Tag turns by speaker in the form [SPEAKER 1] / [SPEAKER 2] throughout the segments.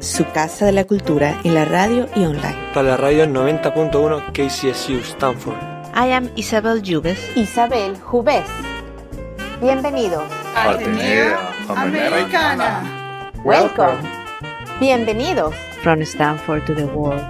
[SPEAKER 1] Su casa de la cultura en la radio y online.
[SPEAKER 2] Para la radio 90.1 KCSU Stanford.
[SPEAKER 1] I am Isabel Jubes.
[SPEAKER 3] Isabel Jubes. Bienvenidos.
[SPEAKER 4] Atenea
[SPEAKER 3] Americana. Welcome. Bienvenidos.
[SPEAKER 1] From Stanford to the world.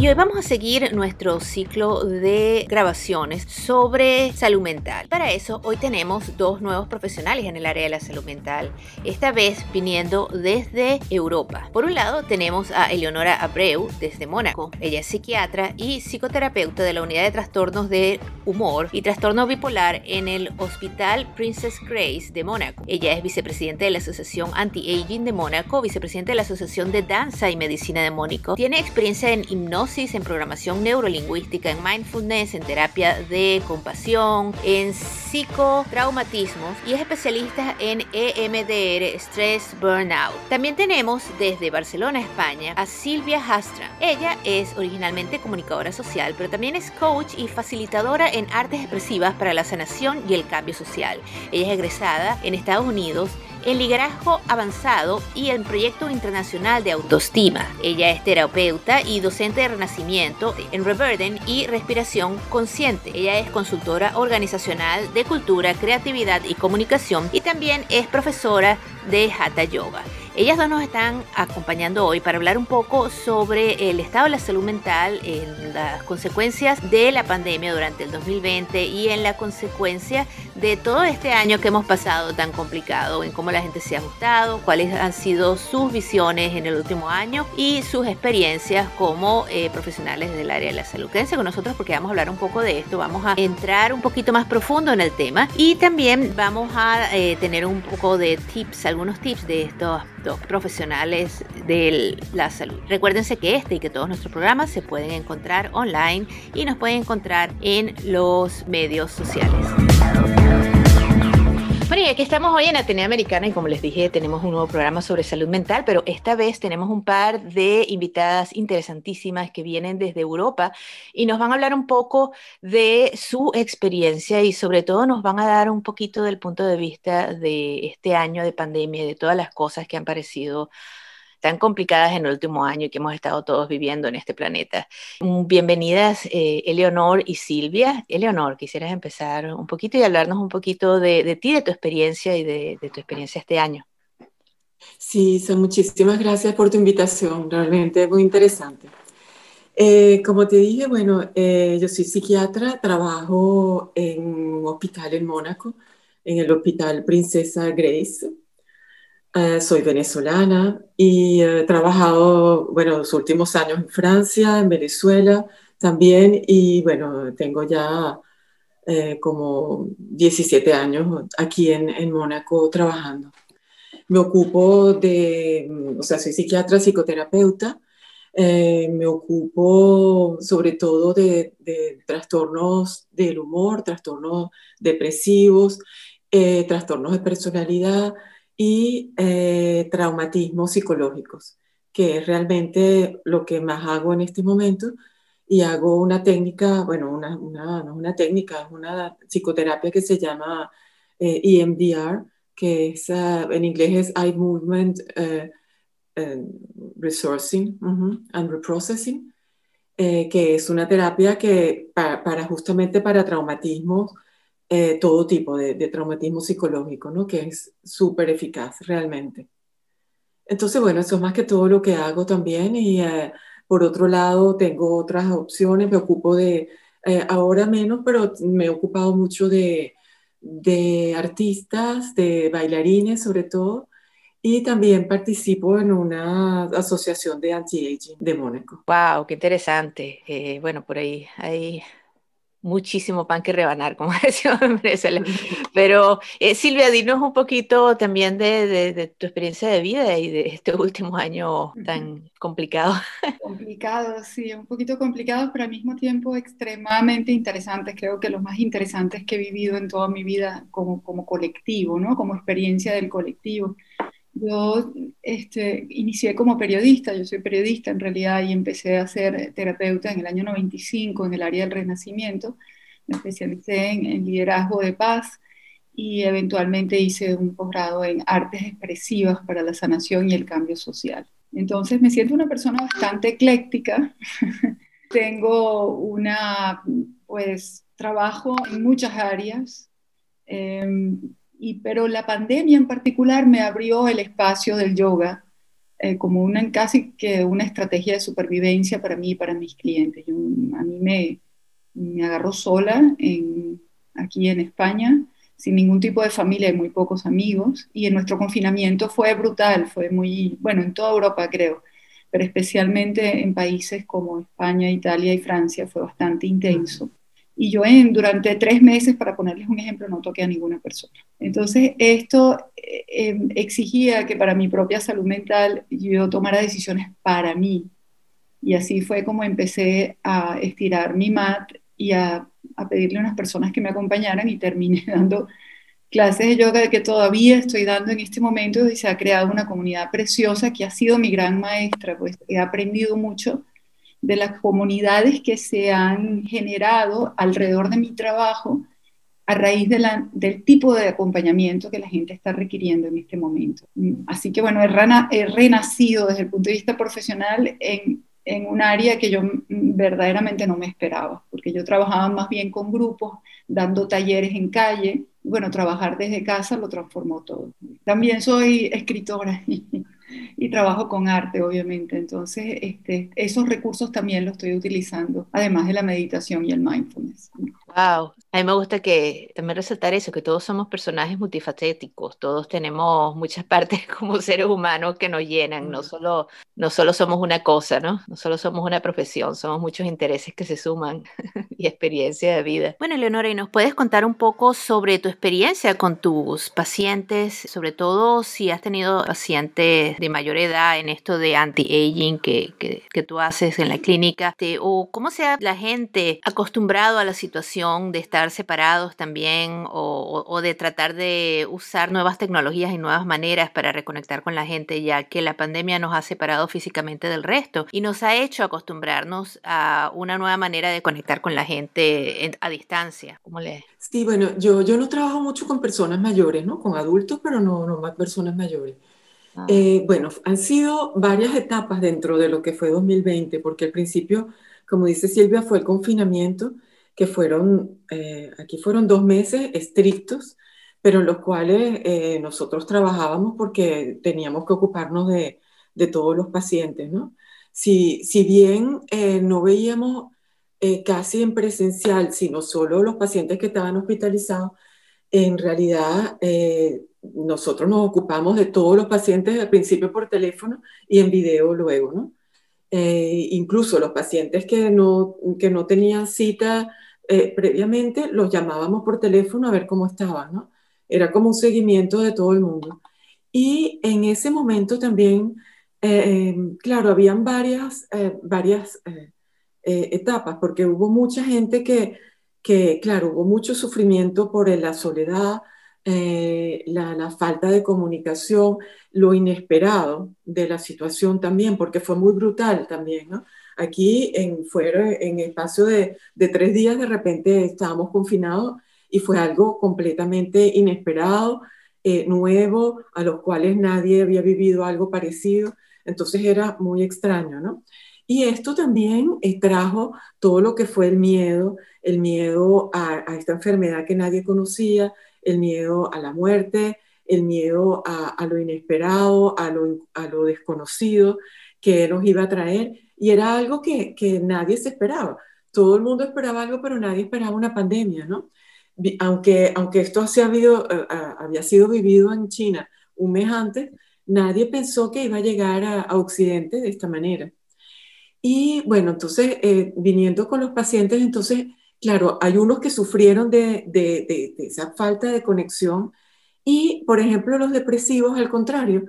[SPEAKER 1] Y hoy vamos a seguir nuestro ciclo de grabaciones sobre salud mental. Para eso, hoy tenemos dos nuevos profesionales en el área de la salud mental, esta vez viniendo desde Europa. Por un lado, tenemos a Eleonora Abreu desde Mónaco. Ella es psiquiatra y psicoterapeuta de la unidad de trastornos de humor y trastorno bipolar en el Hospital Princess Grace de Mónaco. Ella es vicepresidente de la Asociación Anti-Aging de Mónaco, vicepresidente de la Asociación de Danza y Medicina de Mónaco. Tiene experiencia en hipnosis en programación neurolingüística, en mindfulness, en terapia de compasión, en psicotraumatismos y es especialista en EMDR, Stress Burnout. También tenemos desde Barcelona, España, a Silvia Hastra. Ella es originalmente comunicadora social, pero también es coach y facilitadora en artes expresivas para la sanación y el cambio social. Ella es egresada en Estados Unidos en liderazgo avanzado y en proyecto internacional de autoestima. Ella es terapeuta y docente de renacimiento en Reverden y respiración consciente. Ella es consultora organizacional de cultura, creatividad y comunicación y también es profesora de Hatha Yoga. Ellas dos nos están acompañando hoy para hablar un poco sobre el estado de la salud mental, en las consecuencias de la pandemia durante el 2020 y en la consecuencia de todo este año que hemos pasado tan complicado, en cómo la gente se ha ajustado, cuáles han sido sus visiones en el último año y sus experiencias como eh, profesionales del área de la salud. Quédense con nosotros porque vamos a hablar un poco de esto, vamos a entrar un poquito más profundo en el tema y también vamos a eh, tener un poco de tips, algunos tips de estos dos profesionales de la salud. Recuérdense que este y que todos nuestros programas se pueden encontrar online y nos pueden encontrar en los medios sociales. Bueno, y aquí estamos hoy en Atenea Americana y como les dije, tenemos un nuevo programa sobre salud mental, pero esta vez tenemos un par de invitadas interesantísimas que vienen desde Europa y nos van a hablar un poco de su experiencia y sobre todo nos van a dar un poquito del punto de vista de este año de pandemia y de todas las cosas que han parecido tan complicadas en el último año y que hemos estado todos viviendo en este planeta. Bienvenidas, eh, Eleonor y Silvia. Eleonor, quisieras empezar un poquito y hablarnos un poquito de, de ti, de tu experiencia y de, de, tu experiencia este año.
[SPEAKER 5] Sí, son muchísimas gracias por tu invitación, realmente muy interesante. Eh, como te dije, bueno, eh, yo soy psiquiatra, trabajo en un hospital en Mónaco, en el Hospital Princesa Grace. Uh, soy venezolana y he trabajado, bueno, los últimos años en Francia, en Venezuela también y bueno, tengo ya eh, como 17 años aquí en, en, Mónaco trabajando. Me ocupo de, o sea, soy psiquiatra, psicoterapeuta, eh, me ocupo sobre todo de, de, trastornos del humor, trastornos depresivos, eh, trastornos de personalidad, y eh, traumatismos psicológicos, que es realmente lo que más hago en este momento. Y hago una técnica, bueno, una, una, no es una técnica, es una psicoterapia que se llama eh, EMDR, que es, uh, en inglés es Eye Movement uh, uh, Resourcing uh -huh, and Reprocessing, eh, que es una terapia que para, para justamente para traumatismos eh, todo tipo de, de, traumatismo psicológico, ¿no? que es súper eficaz realmente. Entonces, bueno, eso es más que todo lo que hago también y eh, por otro lado tengo otras opciones, me ocupo de, eh, ahora menos, pero me he ocupado mucho de, de artistas, de bailarines sobre todo, y también participo en una asociación de anti-aging de Mónaco.
[SPEAKER 1] ¡Wow! ¡Qué interesante! Eh, bueno, por ahí hay muchísimo pan que rebanar, como Venezuela. Pero eh, Silvia, dinos un poquito también de, tu experiencia de vida y de este último año tan complicado.
[SPEAKER 6] Complicado, sí, un poquito complicado, pero al mismo tiempo extremadamente interesantes. Creo que los más interesantes que he vivido en toda mi vida como, como colectivo, ¿no? Como experiencia del colectivo. Yo este, inicié como periodista, yo soy periodista en realidad y empecé a ser terapeuta en el año 95 en el área del renacimiento. Me especialicé en, liderazgo de paz y eventualmente hice un posgrado en artes expresivas para la sanación y el cambio social. Entonces me siento una persona bastante ecléctica. Tengo una, pues, trabajo en muchas áreas. Pero la pandemia en particular me abrió el espacio del yoga eh, como una casi que una estrategia de supervivencia para mí y para mis clientes. a mí me, me agarró sola aquí en España, sin ningún tipo de familia y muy pocos amigos, y en nuestro confinamiento fue brutal, fue muy, bueno, en toda Europa creo, pero especialmente en países como España, Italia y Francia fue bastante intenso y yo en, durante tres meses, para ponerles un ejemplo, no toqué a ninguna persona. Entonces, esto eh, em, exigía que para mi propia salud mental yo tomara decisiones para mí. Y así fue como empecé a estirar mi mat y a, a pedirle a unas personas que me acompañaran y terminé dando clases de yoga que todavía estoy dando en este momento y se ha creado una comunidad preciosa que ha sido mi gran maestra, pues he aprendido mucho de las comunidades que se han generado alrededor de mi trabajo a raíz del tipo de acompañamiento que la gente está requiriendo en este momento. Así que bueno, he, renacido desde el punto de vista profesional en, en un área que yo verdaderamente no me esperaba, porque yo trabajaba más bien con grupos, dando talleres en calle. Bueno, trabajar desde casa lo transformó todo. También soy escritora trabajo con arte, obviamente. Entonces, este, esos recursos también los estoy utilizando, además de la meditación y el mindfulness.
[SPEAKER 1] Wow, a mí me gusta que también resaltar eso, que todos somos personajes multifacéticos, todos tenemos muchas partes como seres humanos que nos llenan, no solo, no solo somos una cosa, ¿no? No solo somos una profesión, somos muchos intereses que se suman y experiencia de vida. Bueno, Leonora, ¿y nos puedes contar un poco sobre tu experiencia con tus pacientes, sobre todo si has tenido pacientes de mayor edad en esto de anti-aging que, que, que, tú haces en la clínica, o cómo se ha la gente acostumbrado a la situación de estar separados también o, o, de tratar de usar nuevas tecnologías y nuevas maneras para reconectar con la gente, ya que la pandemia nos ha separado físicamente del resto y nos ha hecho acostumbrarnos a una nueva manera de conectar con la gente a distancia. ¿Cómo le...
[SPEAKER 5] Sí, bueno, yo, yo no trabajo mucho con personas mayores, ¿no? Con adultos, pero no, no más personas mayores. Ah. Eh, bueno, han sido varias etapas dentro de lo que fue 2020, porque al principio, como dice Silvia, fue el confinamiento, que fueron, eh, aquí fueron dos meses estrictos, pero en los cuales eh, nosotros trabajábamos porque teníamos que ocuparnos de, de todos los pacientes, ¿no? Si, si bien no veíamos casi en presencial, sino solo los pacientes que estaban hospitalizados, en realidad nosotros nos ocupamos de todos los pacientes al principio por teléfono y en video luego, ¿no? Eh, incluso los pacientes que no, que no tenían cita eh, previamente, los llamábamos por teléfono a ver cómo estaban, ¿no? Era como un seguimiento de todo el mundo. Y en ese momento también, eh, claro, habían varias, varias etapas, porque hubo mucha gente que, que, claro, hubo mucho sufrimiento por la soledad, eh, la, falta de comunicación, lo inesperado de la situación también, porque fue muy brutal también. Aquí en, fuera, en espacio de, de tres días de repente estábamos confinados y fue algo completamente inesperado, eh, nuevo, a los cuales nadie había vivido algo parecido, entonces era muy extraño, ¿no? Y esto también eh, trajo todo lo que fue el miedo, el miedo a, a, esta enfermedad que nadie conocía, el miedo a la muerte, el miedo a, lo inesperado, a lo, a lo, desconocido que nos iba a traer. Y era algo que, que, nadie se esperaba. Todo el mundo esperaba algo, pero nadie esperaba una pandemia, ¿no? Aunque, aunque esto se habido, eh, había sido vivido en China un mes antes, nadie pensó que iba a llegar a, Occidente de esta manera. Y bueno, entonces, eh, viniendo con los pacientes, entonces claro, hay unos que sufrieron de, de, de, esa falta de conexión y, por ejemplo, los depresivos, al contrario,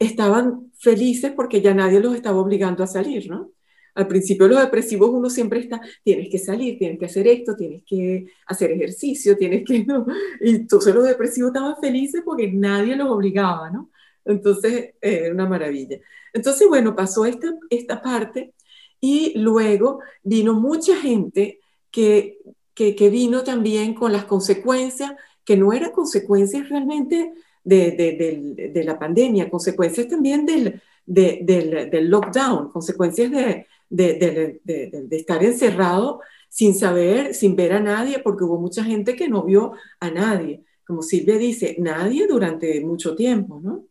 [SPEAKER 5] estaban felices porque ya nadie los estaba obligando a salir, ¿no? Al principio los depresivos uno siempre está, tienes que salir, tienes que hacer esto, tienes que hacer ejercicio, tienes que, ¿no? Y entonces los depresivos estaban felices porque nadie los obligaba, ¿no? Entonces, era eh, una maravilla. Entonces, bueno, pasó esta, esta parte y luego vino mucha gente que, que, que vino también con las consecuencias, que no eran consecuencias realmente de, de, de, la pandemia, consecuencias también del, del, del lockdown, consecuencias de, de, estar encerrado sin saber, sin ver a nadie, porque hubo mucha gente que no vio a nadie. Como Silvia dice, nadie durante mucho tiempo, ¿no?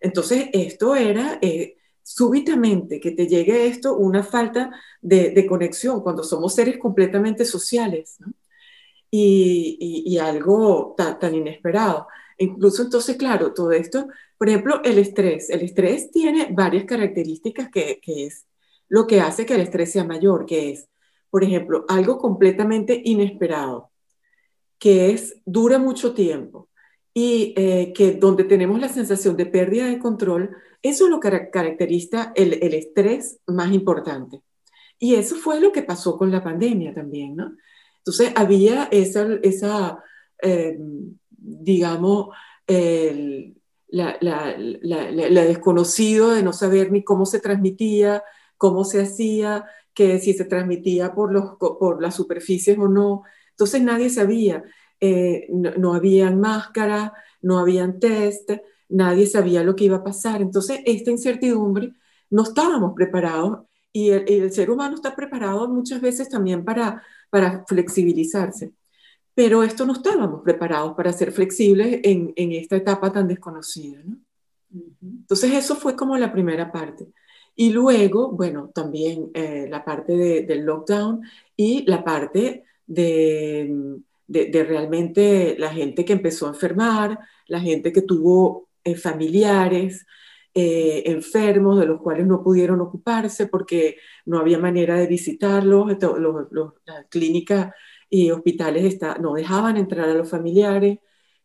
[SPEAKER 5] Entonces, esto era eh, súbitamente que te llegue esto, una falta de, conexión cuando somos seres completamente sociales, ¿no? y, y, algo tan, tan inesperado. Incluso entonces, claro, todo esto, por ejemplo, el estrés. El estrés tiene varias características que, que es lo que hace que el estrés sea mayor, que es, por ejemplo, algo completamente inesperado, que es, dura mucho tiempo y eh, que donde tenemos la sensación de pérdida de control, eso es lo que caracteriza el, el, estrés más importante. Y eso fue lo que pasó con la pandemia también, ¿no? Entonces había esa, esa eh, digamos, el, la, la, desconocido de no saber ni cómo se transmitía, cómo se hacía, que si se transmitía por, los, por las superficies o no. Entonces nadie sabía, eh, no, no habían máscaras, no habían test, nadie sabía lo que iba a pasar. Entonces esta incertidumbre no estábamos preparados y el, el, ser humano está preparado muchas veces también para, para flexibilizarse. Pero esto no estábamos preparados para ser flexibles en, en esta etapa tan desconocida. ¿no? Entonces eso fue como la primera parte. Y luego, bueno, también eh, la parte del lockdown y la parte de, de, realmente la gente que empezó a enfermar, la gente que tuvo eh, familiares eh, enfermos de los cuales no pudieron ocuparse porque no había manera de visitarlos, los, los, las clínicas y hospitales está, no dejaban entrar a los familiares.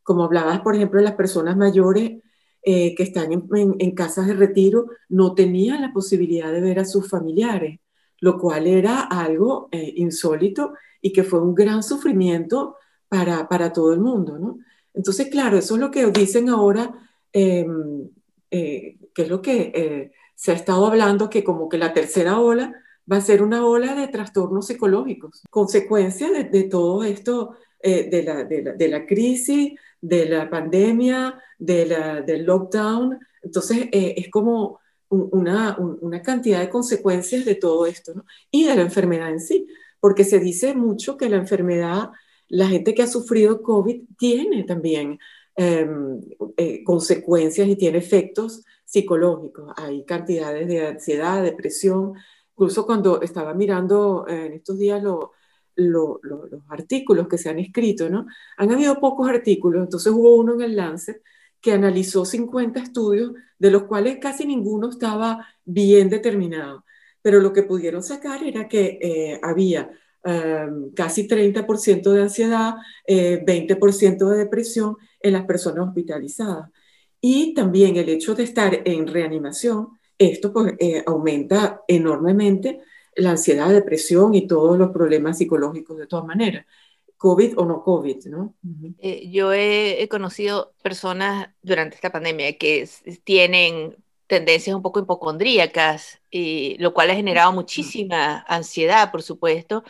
[SPEAKER 5] Como hablabas, por ejemplo, de las personas mayores, eh, que están en, casas de retiro no tenían la posibilidad de ver a sus familiares, lo cual era algo eh, insólito y que fue un gran sufrimiento para, para todo el mundo, ¿no? Entonces, claro, eso es lo que dicen ahora, em, eh, que es lo que se ha estado hablando, que como que la tercera ola va a ser una ola de trastornos psicológicos, consecuencia de, todo esto, de la, de, la, de la crisis, de la pandemia, de la, del lockdown. Entonces, eh, es como una, una, cantidad de consecuencias de todo esto. Y de la enfermedad en sí, porque se dice mucho que la enfermedad, la gente que ha sufrido COVID tiene también em, eh, consecuencias y tiene efectos psicológicos. Hay cantidades de ansiedad, depresión. Incluso cuando estaba mirando en estos días lo, los artículos que se han escrito, ¿no? Han habido pocos artículos, entonces hubo uno en el Lancet que analizó 50 estudios, de los cuales casi ninguno estaba bien determinado, pero lo que pudieron sacar era que eh, había um, casi 30% de ansiedad, eh, 20% de depresión en las personas hospitalizadas. Y también el hecho de estar en reanimación, esto pues, eh, aumenta enormemente la ansiedad, depresión y todos los problemas psicológicos de todas maneras. COVID o no COVID, ¿no?
[SPEAKER 1] Eh, yo he, conocido personas durante esta pandemia que tienen tendencias un poco hipocondríacas, y, lo cual ha generado muchísima ansiedad, por supuesto,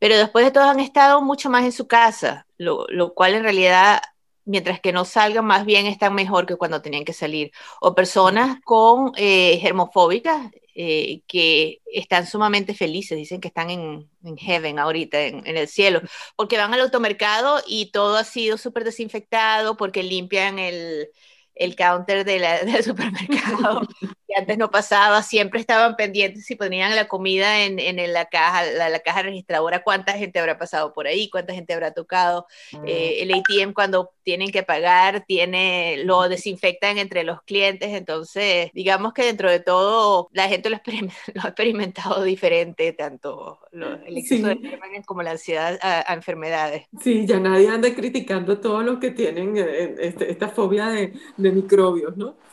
[SPEAKER 1] pero después de todo han estado mucho más en su casa, lo, lo cual en realidad mientras que no salgan, más bien están mejor que cuando tenían que salir. O personas con eh, germofóbicas, eh, que están sumamente felices, dicen que están en, en heaven ahorita, en, en, el cielo, porque van al automercado y todo ha sido súper desinfectado, porque limpian el, el counter del supermercado, que antes no pasaba, siempre estaban pendientes si ponían la comida en, en la, caja, la, caja registradora, cuánta gente habrá pasado por ahí, cuánta gente habrá tocado. Eh, el ATM cuando tienen que pagar, tiene, lo desinfectan entre los clientes, entonces digamos que dentro de todo la gente lo ha experimentado diferente, tanto el exceso de de como la ansiedad a, enfermedades.
[SPEAKER 5] Sí, ya nadie anda criticando todos los que tienen eh, este, esta fobia de, de microbios, ¿no?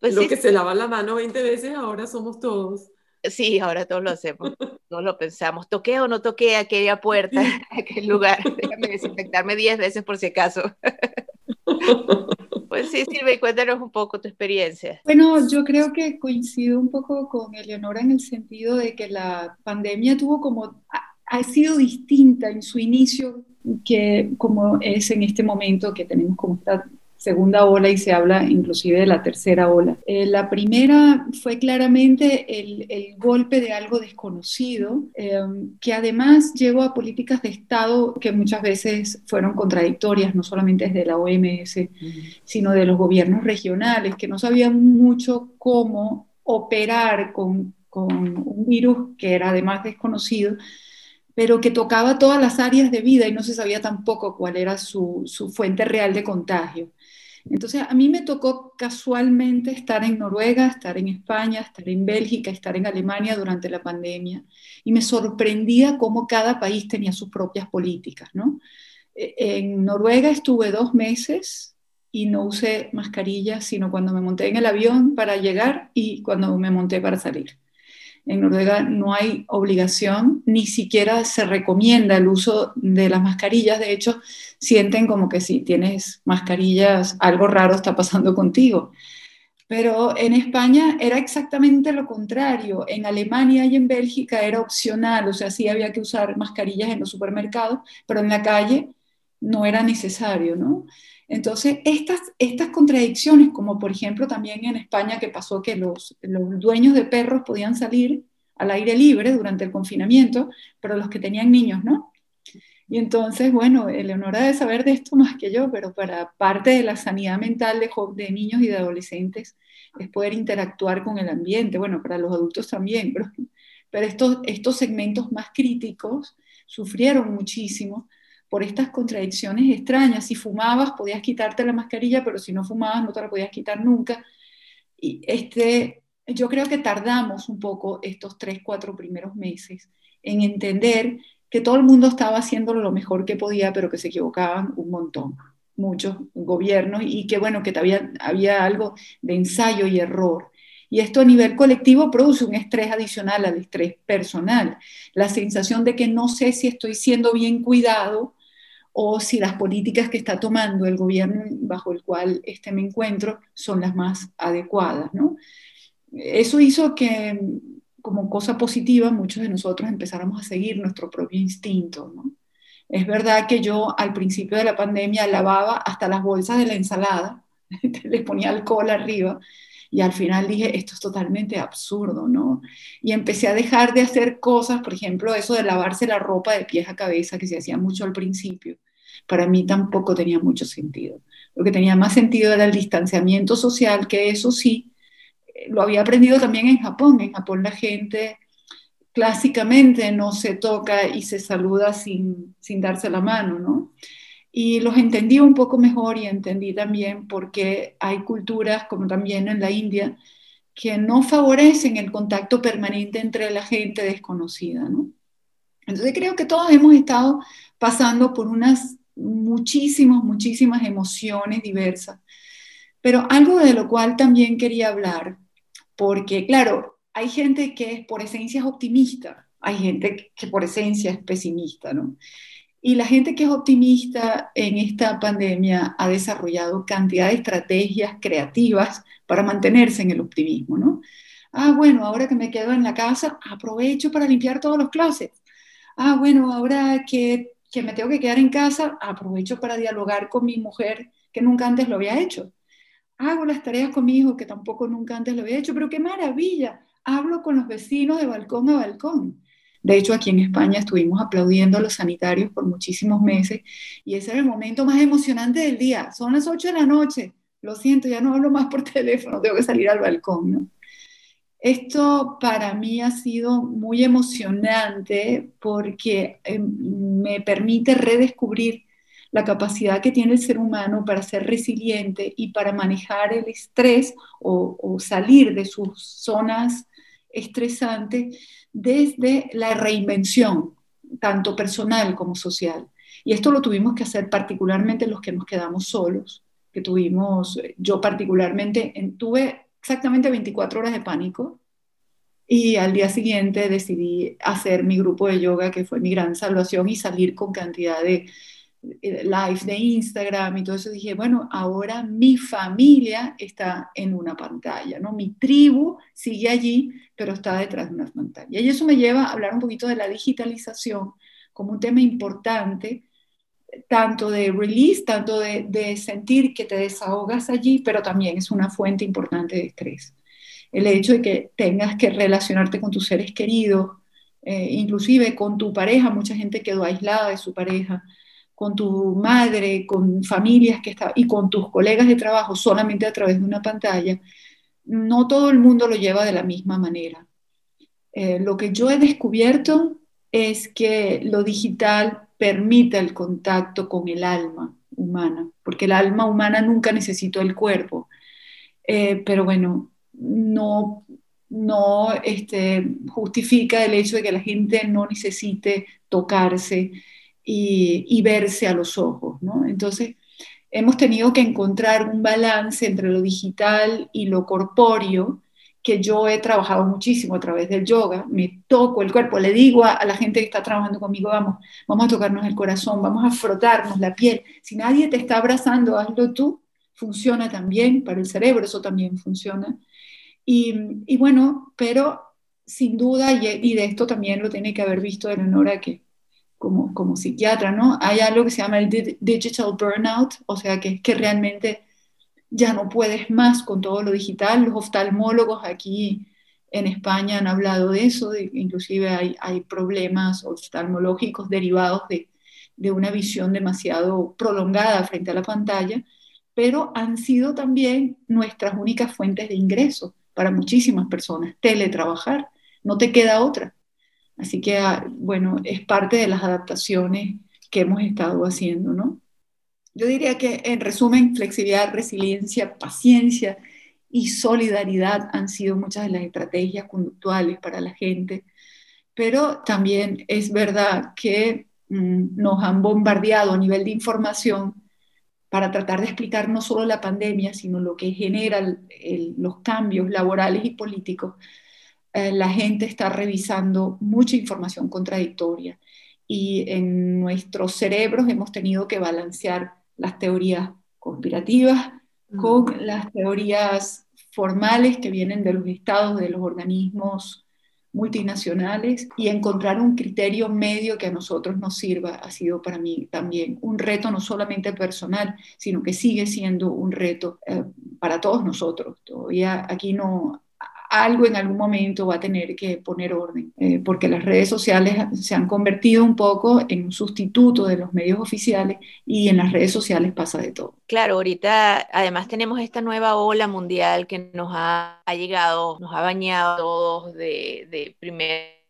[SPEAKER 5] pues Lo que se lava la mano 20 veces, ahora somos todos.
[SPEAKER 1] Sí, ahora todos lo hacemos, todos lo pensamos. ¿Toqué o no toqué aquella puerta, aquel lugar? Déjame desinfectarme 10 veces por si acaso. Pues sí, Silvia, cuéntanos un poco tu experiencia.
[SPEAKER 6] Bueno, yo creo que coincido un poco con Eleonora en el sentido de que la pandemia tuvo como, ha sido distinta en su inicio que como es en este momento que tenemos como esta segunda ola y se habla inclusive de la tercera ola. Eh, la primera fue claramente el, el golpe de algo desconocido, em, que además llevó a políticas de Estado que muchas veces fueron contradictorias, no solamente desde la OMS, sino de los gobiernos regionales, que no sabían mucho cómo operar con, con un virus que era además desconocido pero que tocaba todas las áreas de vida y no se sabía tampoco cuál era su, su, fuente real de contagio. Entonces, a mí me tocó casualmente estar en Noruega, estar en España, estar en Bélgica, estar en Alemania durante la pandemia y me sorprendía cómo cada país tenía sus propias políticas, ¿no? E, en Noruega estuve dos meses y no usé mascarilla, sino cuando me monté en el avión para llegar y cuando me monté para salir. En Noruega no hay obligación, ni siquiera se recomienda el uso de las mascarillas. De hecho, sienten como que si tienes mascarillas, algo raro está pasando contigo. Pero en España era exactamente lo contrario. En Alemania y en Bélgica era opcional, o sea, sí había que usar mascarillas en los supermercados, pero en la calle no era necesario, ¿no? Entonces, estas, estas contradicciones, como por ejemplo también en España que pasó que los, los dueños de perros podían salir al aire libre durante el confinamiento, pero los que tenían niños no. Y entonces, bueno, Eleonora debe saber de esto más que yo, pero para parte de la sanidad mental de, niños y de adolescentes es poder interactuar con el ambiente, bueno, para los adultos también, pero, pero estos, estos segmentos más críticos sufrieron muchísimo por estas contradicciones extrañas. Si fumabas, podías quitarte la mascarilla, pero si no fumabas, no te la podías quitar nunca. Y este, yo creo que tardamos un poco estos tres, cuatro primeros meses en entender que todo el mundo estaba haciendo lo mejor que podía, pero que se equivocaban un montón, muchos gobiernos, y que bueno, que había, había algo de ensayo y error. Y esto a nivel colectivo produce un estrés adicional al estrés personal, la sensación de que no sé si estoy siendo bien cuidado o si las políticas que está tomando el gobierno bajo el cual este me encuentro son las más adecuadas. ¿no? Eso hizo que, como cosa positiva, muchos de nosotros empezáramos a seguir nuestro propio instinto. ¿no? Es verdad que yo al principio de la pandemia lavaba hasta las bolsas de la ensalada, les ponía alcohol arriba, y al final dije, esto es totalmente absurdo, ¿no? Y empecé a dejar de hacer cosas, por ejemplo, eso de lavarse la ropa de pies a cabeza, que se hacía mucho al principio para mí tampoco tenía mucho sentido. Lo que tenía más sentido era el distanciamiento social, que eso sí, eh, lo había aprendido también en Japón. En Japón la gente clásicamente no se toca y se saluda sin, sin darse la mano, ¿no? Y los entendí un poco mejor y entendí también por qué hay culturas, como también en la India, que no favorecen el contacto permanente entre la gente desconocida, ¿no? Entonces creo que todos hemos estado pasando por unas muchísimas, muchísimas emociones diversas. Pero algo de lo cual también quería hablar, porque claro, hay gente que por esencia es optimista, hay gente que por esencia es pesimista, ¿no? Y la gente que es optimista en esta pandemia ha desarrollado cantidad de estrategias creativas para mantenerse en el optimismo, ¿no? Ah, bueno, ahora que me quedo en la casa, aprovecho para limpiar todos los closets. Ah, bueno, ahora que que me tengo que quedar en casa, aprovecho para dialogar con mi mujer que nunca antes lo había hecho. Hago las tareas con mi hijo que tampoco nunca antes lo había hecho, pero qué maravilla. Hablo con los vecinos de balcón a balcón. De hecho, aquí en España estuvimos aplaudiendo a los sanitarios por muchísimos meses y ese era el momento más emocionante del día. Son las 8 de la noche. Lo siento, ya no hablo más por teléfono, tengo que salir al balcón. ¿no? Esto para mí ha sido muy emocionante porque em, me permite redescubrir la capacidad que tiene el ser humano para ser resiliente y para manejar el estrés o, salir de sus zonas estresante desde la reinvención, tanto personal como social. Y esto lo tuvimos que hacer particularmente los que nos quedamos solos, que tuvimos, yo particularmente, tuve exactamente 24 horas de pánico y al día siguiente decidí hacer mi grupo de yoga, que fue mi gran salvación, y salir con cantidad de eh, live de Instagram y todo eso. Dije, bueno, ahora mi familia está en una pantalla, ¿no? Mi tribu sigue allí, pero está detrás de una pantalla. Y eso me lleva a hablar un poquito de la digitalización como un tema importante, tanto de release, tanto de, sentir que te desahogas allí, pero también es una fuente importante de estrés el hecho de que tengas que relacionarte con tus seres queridos, eh, inclusive con tu pareja, mucha gente quedó aislada de su pareja, con tu madre, con familias que está, y con tus colegas de trabajo solamente a través de una pantalla, no todo el mundo lo lleva de la misma manera. Eh, lo que yo he descubierto es que lo digital permite el contacto con el alma humana, porque el alma humana nunca necesitó el cuerpo. Eh, pero bueno, no, no este, justifica el hecho de que la gente no necesite tocarse y, verse a los ojos. Entonces, hemos tenido que encontrar un balance entre lo digital y lo corpóreo, que yo he trabajado muchísimo a través del yoga, me toco el cuerpo, le digo a, la gente que está trabajando conmigo, vamos, vamos a tocarnos el corazón, vamos a frotarnos la piel. Si nadie te está abrazando, hazlo tú, funciona también para el cerebro, eso también funciona. Y, bueno, pero sin duda, y, de esto también lo tiene que haber visto Eleonora, que como, como psiquiatra, ¿no? Hay algo que se llama el digital burnout, o sea, que que realmente ya no puedes más con todo lo digital. Los oftalmólogos aquí en España han hablado de eso, inclusive hay, hay, problemas oftalmológicos derivados de, de, una visión demasiado prolongada frente a la pantalla, pero han sido también nuestras únicas fuentes de ingresos para muchísimas personas, teletrabajar, no te queda otra. Así que, ah, bueno, es parte de las adaptaciones que hemos estado haciendo, ¿no? Yo diría que, en resumen, flexibilidad, resiliencia, paciencia y solidaridad han sido muchas de las estrategias conductuales para la gente, pero también es verdad que mm, nos han bombardeado a nivel de información para tratar de explicar no solo la pandemia, sino lo que genera los cambios laborales y políticos, eh, la gente está revisando mucha información contradictoria y en nuestros cerebros hemos tenido que balancear las teorías conspirativas mm. con las teorías formales que vienen de los estados, de los organismos multinacionales y encontrar un criterio medio que a nosotros nos sirva ha sido para mí también un reto no solamente personal, sino que sigue siendo un reto eh, para todos nosotros. Todavía aquí no algo en algún momento va a tener que poner orden, eh, porque las redes sociales se han convertido un poco en un sustituto de los medios oficiales y en las redes sociales pasa de todo.
[SPEAKER 1] Claro, ahorita además tenemos esta nueva ola mundial que nos ha, llegado, nos ha bañado todos de, de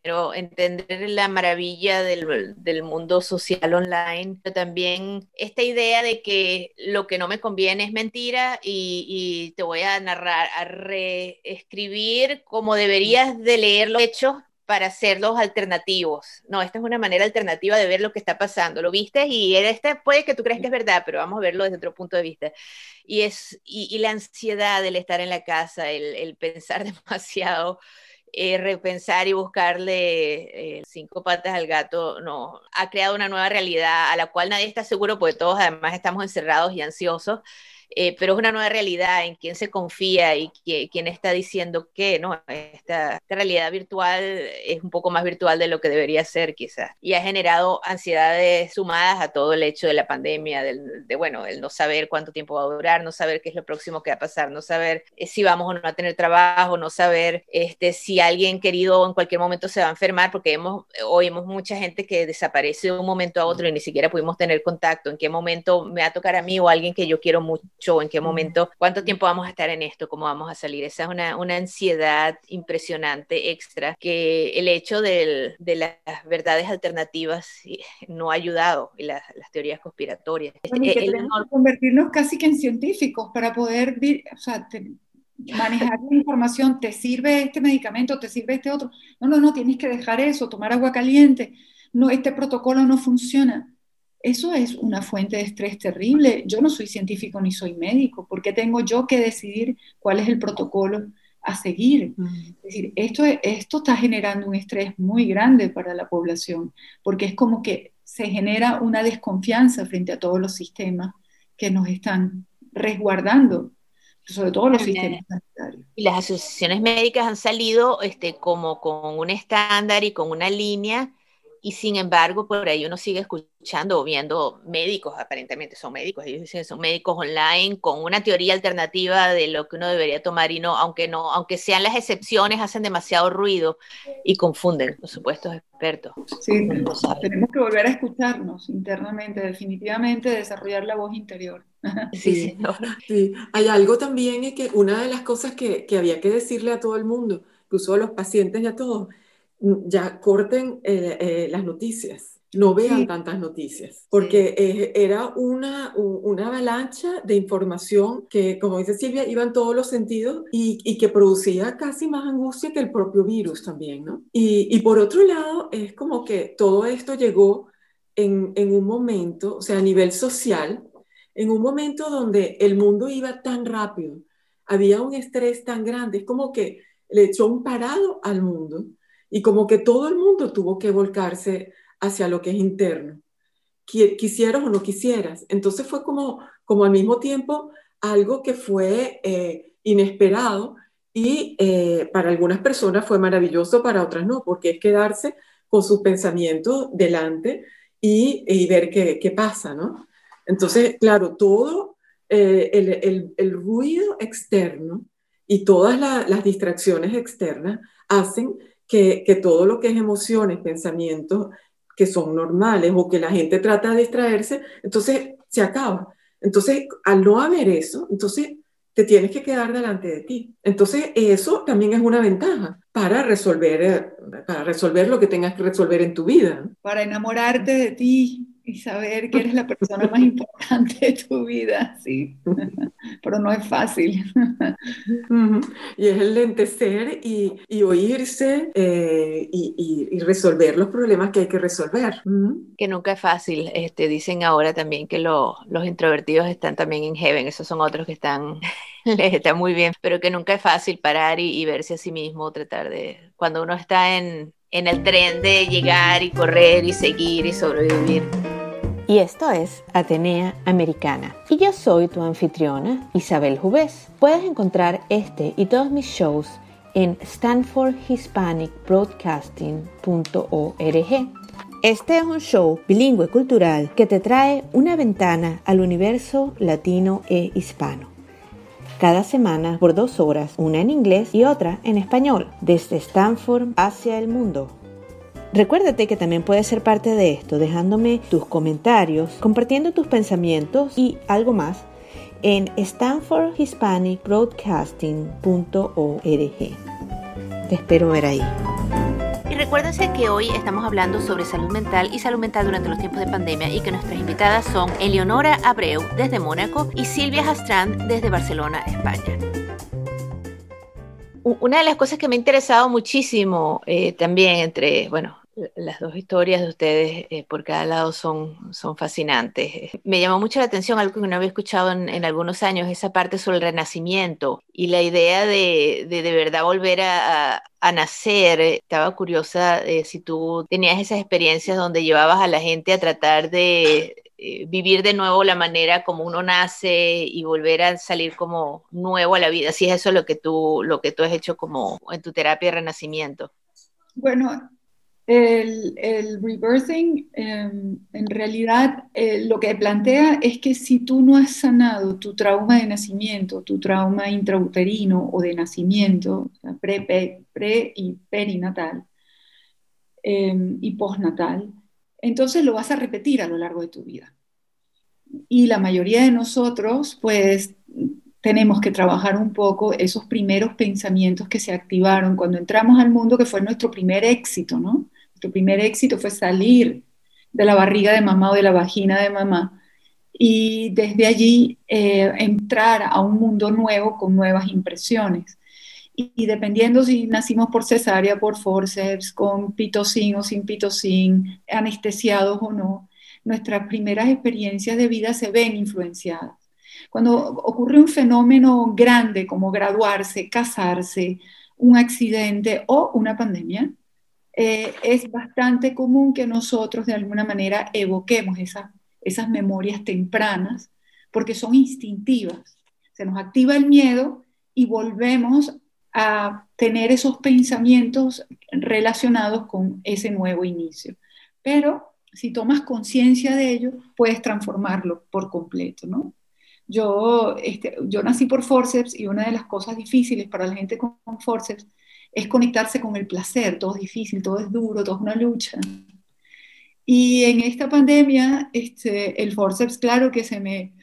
[SPEAKER 1] primero entender la maravilla del, mundo social online, pero también esta idea de que lo que no me conviene es mentira y, te voy a narrar, a reescribir como deberías de leer los hechos para hacerlos alternativos. No, esta es una manera alternativa de ver lo que está pasando. Lo viste y este puede que tú creas que es verdad, pero vamos a verlo desde otro punto de vista. Y, es, y, la ansiedad del estar en la casa, el, el pensar demasiado eh, repensar y buscarle eh, cinco patas al gato, no, ha creado una nueva realidad a la cual nadie está seguro, porque todos además estamos encerrados y ansiosos. Eh, pero es una nueva realidad en quién se confía y quién está diciendo que ¿no? Esta, realidad virtual es un poco más virtual de lo que debería ser quizás y ha generado ansiedades sumadas a todo el hecho de la pandemia, del, de bueno, el no saber cuánto tiempo va a durar, no saber qué es lo próximo que va a pasar, no saber eh, si vamos o no a tener trabajo, no saber este, si alguien querido en cualquier momento se va a enfermar, porque hemos, oímos mucha gente que desaparece de un momento a otro y ni siquiera pudimos tener contacto, en qué momento me va a tocar a mí o a alguien que yo quiero mucho en qué momento, cuánto tiempo vamos a estar en esto, cómo vamos a salir. Esa es una, una ansiedad impresionante extra que el hecho de las verdades alternativas no ha ayudado, y las, las teorías conspiratorias.
[SPEAKER 6] tenemos que convertirnos casi que en científicos para poder, o sea, manejar la información, ¿te sirve este medicamento? ¿Te sirve este otro? No, no, no, tienes que dejar eso, tomar agua caliente. No, este protocolo no funciona. Eso es una fuente de estrés terrible. Yo no soy científico ni soy médico. ¿Por qué tengo yo que decidir cuál es el protocolo a seguir? Es decir, esto, esto está generando un estrés muy grande para la población, porque es como que se genera una desconfianza frente a todos los sistemas que nos están resguardando sobre todo los sistemas sanitarios.
[SPEAKER 1] Y las asociaciones médicas han salido este, como con un estándar y con una línea y sin embargo por ahí uno sigue escuchando o viendo médicos, aparentemente son médicos, ellos dicen que son médicos online con una teoría alternativa de lo que uno debería tomar y no, aunque no, aunque sean las excepciones, hacen demasiado ruido y confunden los supuestos expertos.
[SPEAKER 6] Sí, tenemos que volver a escucharnos internamente, definitivamente desarrollar la voz interior.
[SPEAKER 1] Sí, sí,
[SPEAKER 5] sí. Hay algo también es que una de las cosas que, que había que decirle a todo el mundo, incluso a los pacientes y a todos, ya corten eh, eh, las noticias, no vean
[SPEAKER 6] Sí.
[SPEAKER 5] tantas noticias, porque eh, era una, una avalancha de información que, como dice Silvia, iba en todos los sentidos y, y que producía casi más angustia que el propio virus también, ¿no? Y, y por otro lado, es como que todo esto llegó en, en un momento, o sea, a nivel social, en un momento donde el mundo iba tan rápido, había un estrés tan grande, es como que le echó un parado al mundo y como que todo el mundo tuvo que volcarse hacia lo que es interno, qui- quisieras o no quisieras. Entonces fue como, como al mismo tiempo algo que fue eh, inesperado y eh, para algunas personas fue maravilloso, para otras no, porque es quedarse con sus pensamientos delante y, y ver qué, qué pasa, ¿no? Entonces, claro, todo eh, el, el- el ruido externo y todas la- las distracciones externas hacen que, que todo lo que es emociones, pensamientos que son normales o que la gente trata de distraerse, entonces se acaba. Entonces, al no haber eso, entonces te tienes que quedar delante de ti. Entonces, eso también es una ventaja para resolver, eh, para resolver lo que tengas que resolver en tu vida.
[SPEAKER 6] Para enamorarte de ti y saber que eres la persona más importante de tu vida, sí. Pero no es fácil.
[SPEAKER 5] Y es el lentecer y, y oírse eh, y, y- y resolver los problemas que hay que resolver.
[SPEAKER 1] Que nunca es fácil. Este, dicen ahora también que lo- los introvertidos están también en heaven, esos son otros que están, les está muy bien, pero que nunca es fácil parar y, y verse a sí mismo, tratar de, cuando uno está en, en el tren de llegar y correr y seguir y sobrevivir.
[SPEAKER 3] Y esto es Atenea Americana. Y yo soy tu anfitriona, Isabel Jubés. Puedes encontrar este y todos mis shows en stanfordhispanicbroadcasting.org. Este es un show bilingüe cultural que te trae una ventana al universo latino e hispano. Cada semana por dos horas, una en inglés y otra en español, desde Stanford hacia el mundo. Recuérdate que también puedes ser parte de esto dejándome tus comentarios, compartiendo tus pensamientos y algo más en stanfordhispanicbroadcasting.org. Te espero ver ahí.
[SPEAKER 1] Y recuérdense que hoy estamos hablando sobre salud mental y salud mental durante los tiempos de pandemia y que nuestras invitadas son Eleonora Abreu desde Mónaco y Silvia Jastrand desde Barcelona, España. Una de las cosas que me ha interesado muchísimo eh, también entre, bueno, las dos historias de ustedes eh, por cada lado son, son fascinantes. Me llamó mucho la atención algo que no había escuchado en, algunos años, esa parte sobre el renacimiento y la idea de de, de verdad volver a, a- a nacer. Estaba curiosa eh, si tú tenías esas experiencias donde llevabas a la gente a tratar de eh, vivir de nuevo la manera como uno nace y volver a salir como nuevo a la vida. Si es eso lo que tú, lo que tú has hecho como en tu terapia de renacimiento.
[SPEAKER 6] Bueno, el, el rebirthing eh, en realidad eh, lo que plantea es que si tú no has sanado tu trauma de nacimiento, tu trauma intrauterino o de nacimiento, pre, pe- pre y perinatal eh, y postnatal, entonces lo vas a repetir a lo largo de tu vida. Y la mayoría de nosotros, pues, tenemos que trabajar un poco esos primeros pensamientos que se activaron cuando entramos al mundo, que fue nuestro primer éxito, ¿no? Nuestro primer éxito fue salir de la barriga de mamá o de la vagina de mamá y desde allí eh, entrar a un mundo nuevo con nuevas impresiones. Y, dependiendo si nacimos por cesárea, por forceps, con pitocin o sin pitocin, anestesiados o no, nuestras primeras experiencias de vida se ven influenciadas. Cuando ocurre un fenómeno grande como graduarse, casarse, un accidente o una pandemia, eh, es bastante común que nosotros de alguna manera evoquemos esas, esas memorias tempranas porque son instintivas. Se nos activa el miedo y volvemos a tener esos pensamientos relacionados con ese nuevo inicio. Pero si tomas conciencia de ello, puedes transformarlo por completo, ¿no? Yo, este, yo nací por forceps y una de las cosas difíciles para la gente con, forceps es conectarse con el placer. Todo es difícil, todo es duro, todo es una lucha. Y en esta pandemia, este, el forceps, claro que se me,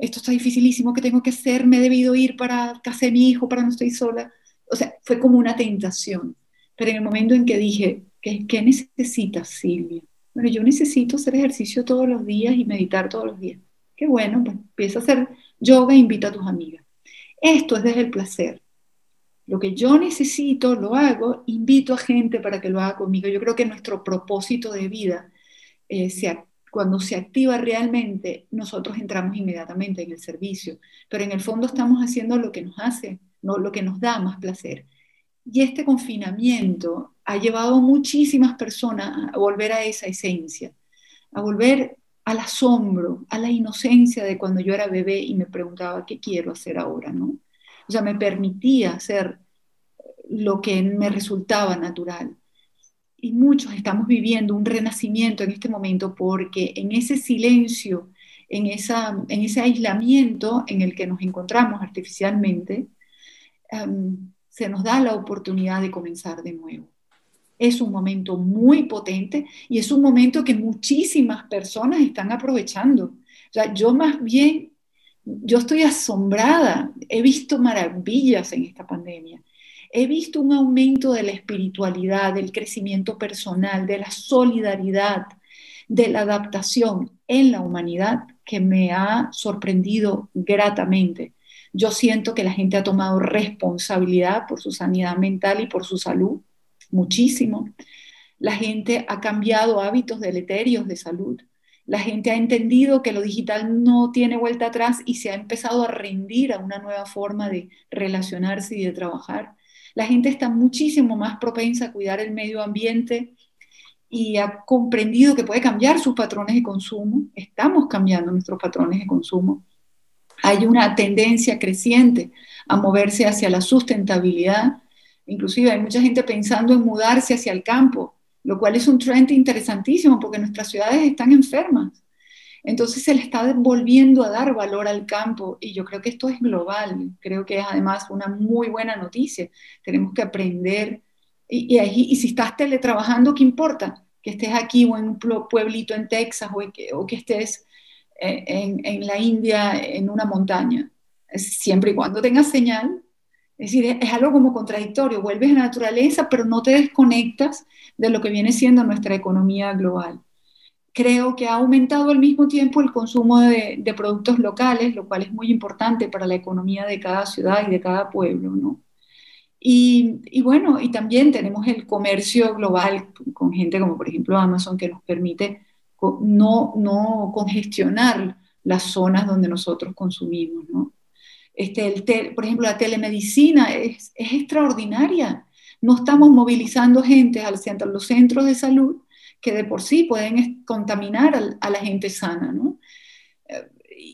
[SPEAKER 6] esto está dificilísimo, ¿qué tengo que hacer? Me he debido ir para casa de mi hijo, para no estoy sola. O sea, fue como una tentación. Pero en el momento en que dije, ¿qué, necesitas, Silvia? Bueno, yo necesito hacer ejercicio todos los días y meditar todos los días. Qué bueno, pues empieza a hacer yoga e invita a tus amigas. Esto es desde el placer. Lo que yo necesito, lo hago, invito a gente para que lo haga conmigo. Yo creo que nuestro propósito de vida, eh, cuando se activa realmente, nosotros entramos inmediatamente en el servicio, pero en el fondo estamos haciendo lo que nos hace, no lo que nos da más placer. Y este confinamiento ha llevado a muchísimas personas a volver a esa esencia, a volver al asombro, a la inocencia de cuando yo era bebé y me preguntaba qué quiero hacer ahora, ¿no? O sea, me permitía hacer lo que me resultaba natural. Y muchos estamos viviendo un renacimiento en este momento porque en ese silencio, en, esa, en ese aislamiento en el que nos encontramos artificialmente, em, se nos da la oportunidad de comenzar de nuevo es un momento muy potente y es un momento que muchísimas personas están aprovechando. Yo más bien, yo estoy asombrada, he visto maravillas en esta pandemia. He visto un aumento de la espiritualidad, del crecimiento personal, de la solidaridad, de la adaptación en la humanidad que me ha sorprendido gratamente. Yo siento que la gente ha tomado responsabilidad por su sanidad mental y por su salud muchísimo. La gente ha cambiado hábitos deleterios de salud. La gente ha entendido que lo digital no tiene vuelta atrás y se ha empezado a rendir a una nueva forma de relacionarse y de trabajar. La gente está muchísimo más propensa a cuidar el medio ambiente y ha comprendido que puede cambiar sus patrones de consumo. Estamos cambiando nuestros patrones de consumo. Hay una tendencia creciente a moverse hacia la sustentabilidad Inclusive hay mucha gente pensando en mudarse hacia el campo, lo cual es un trend interesantísimo porque nuestras ciudades están enfermas. Entonces se le está volviendo a dar valor al campo y yo creo que esto es global, creo que es además una muy buena noticia. Tenemos que aprender y, si estás teletrabajando, ¿qué importa? Que estés aquí o en un pueblito en Texas o que, estés en, en, la India en una montaña. Siempre y cuando tengas señal, es decir, es algo como contradictorio, vuelves a la naturaleza, pero no te desconectas de lo que viene siendo nuestra economía global. Creo que ha aumentado al mismo tiempo el consumo de, productos locales, lo cual es muy importante para la economía de cada ciudad y de cada pueblo, ¿no? Y, y, bueno, y también tenemos el comercio global con gente como por ejemplo Amazon que nos permite no, no congestionar las zonas donde nosotros consumimos. Este, por ejemplo, la telemedicina es, extraordinaria. No estamos movilizando gente al centro, los centros de salud que de por sí pueden contaminar a, la gente sana. Eh,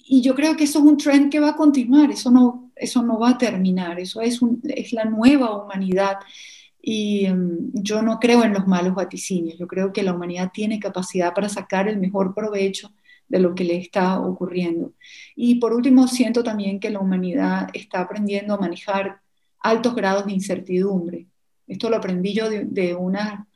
[SPEAKER 6] y yo creo que eso es un trend que va a continuar, eso no, eso no va a terminar, eso es, es la nueva humanidad. Y em, yo no creo en los malos vaticinios, yo creo que la humanidad tiene capacidad para sacar el mejor provecho de lo que le está ocurriendo. Y por último, siento también que la humanidad está aprendiendo a manejar altos grados de incertidumbre. Esto lo aprendí yo de, una,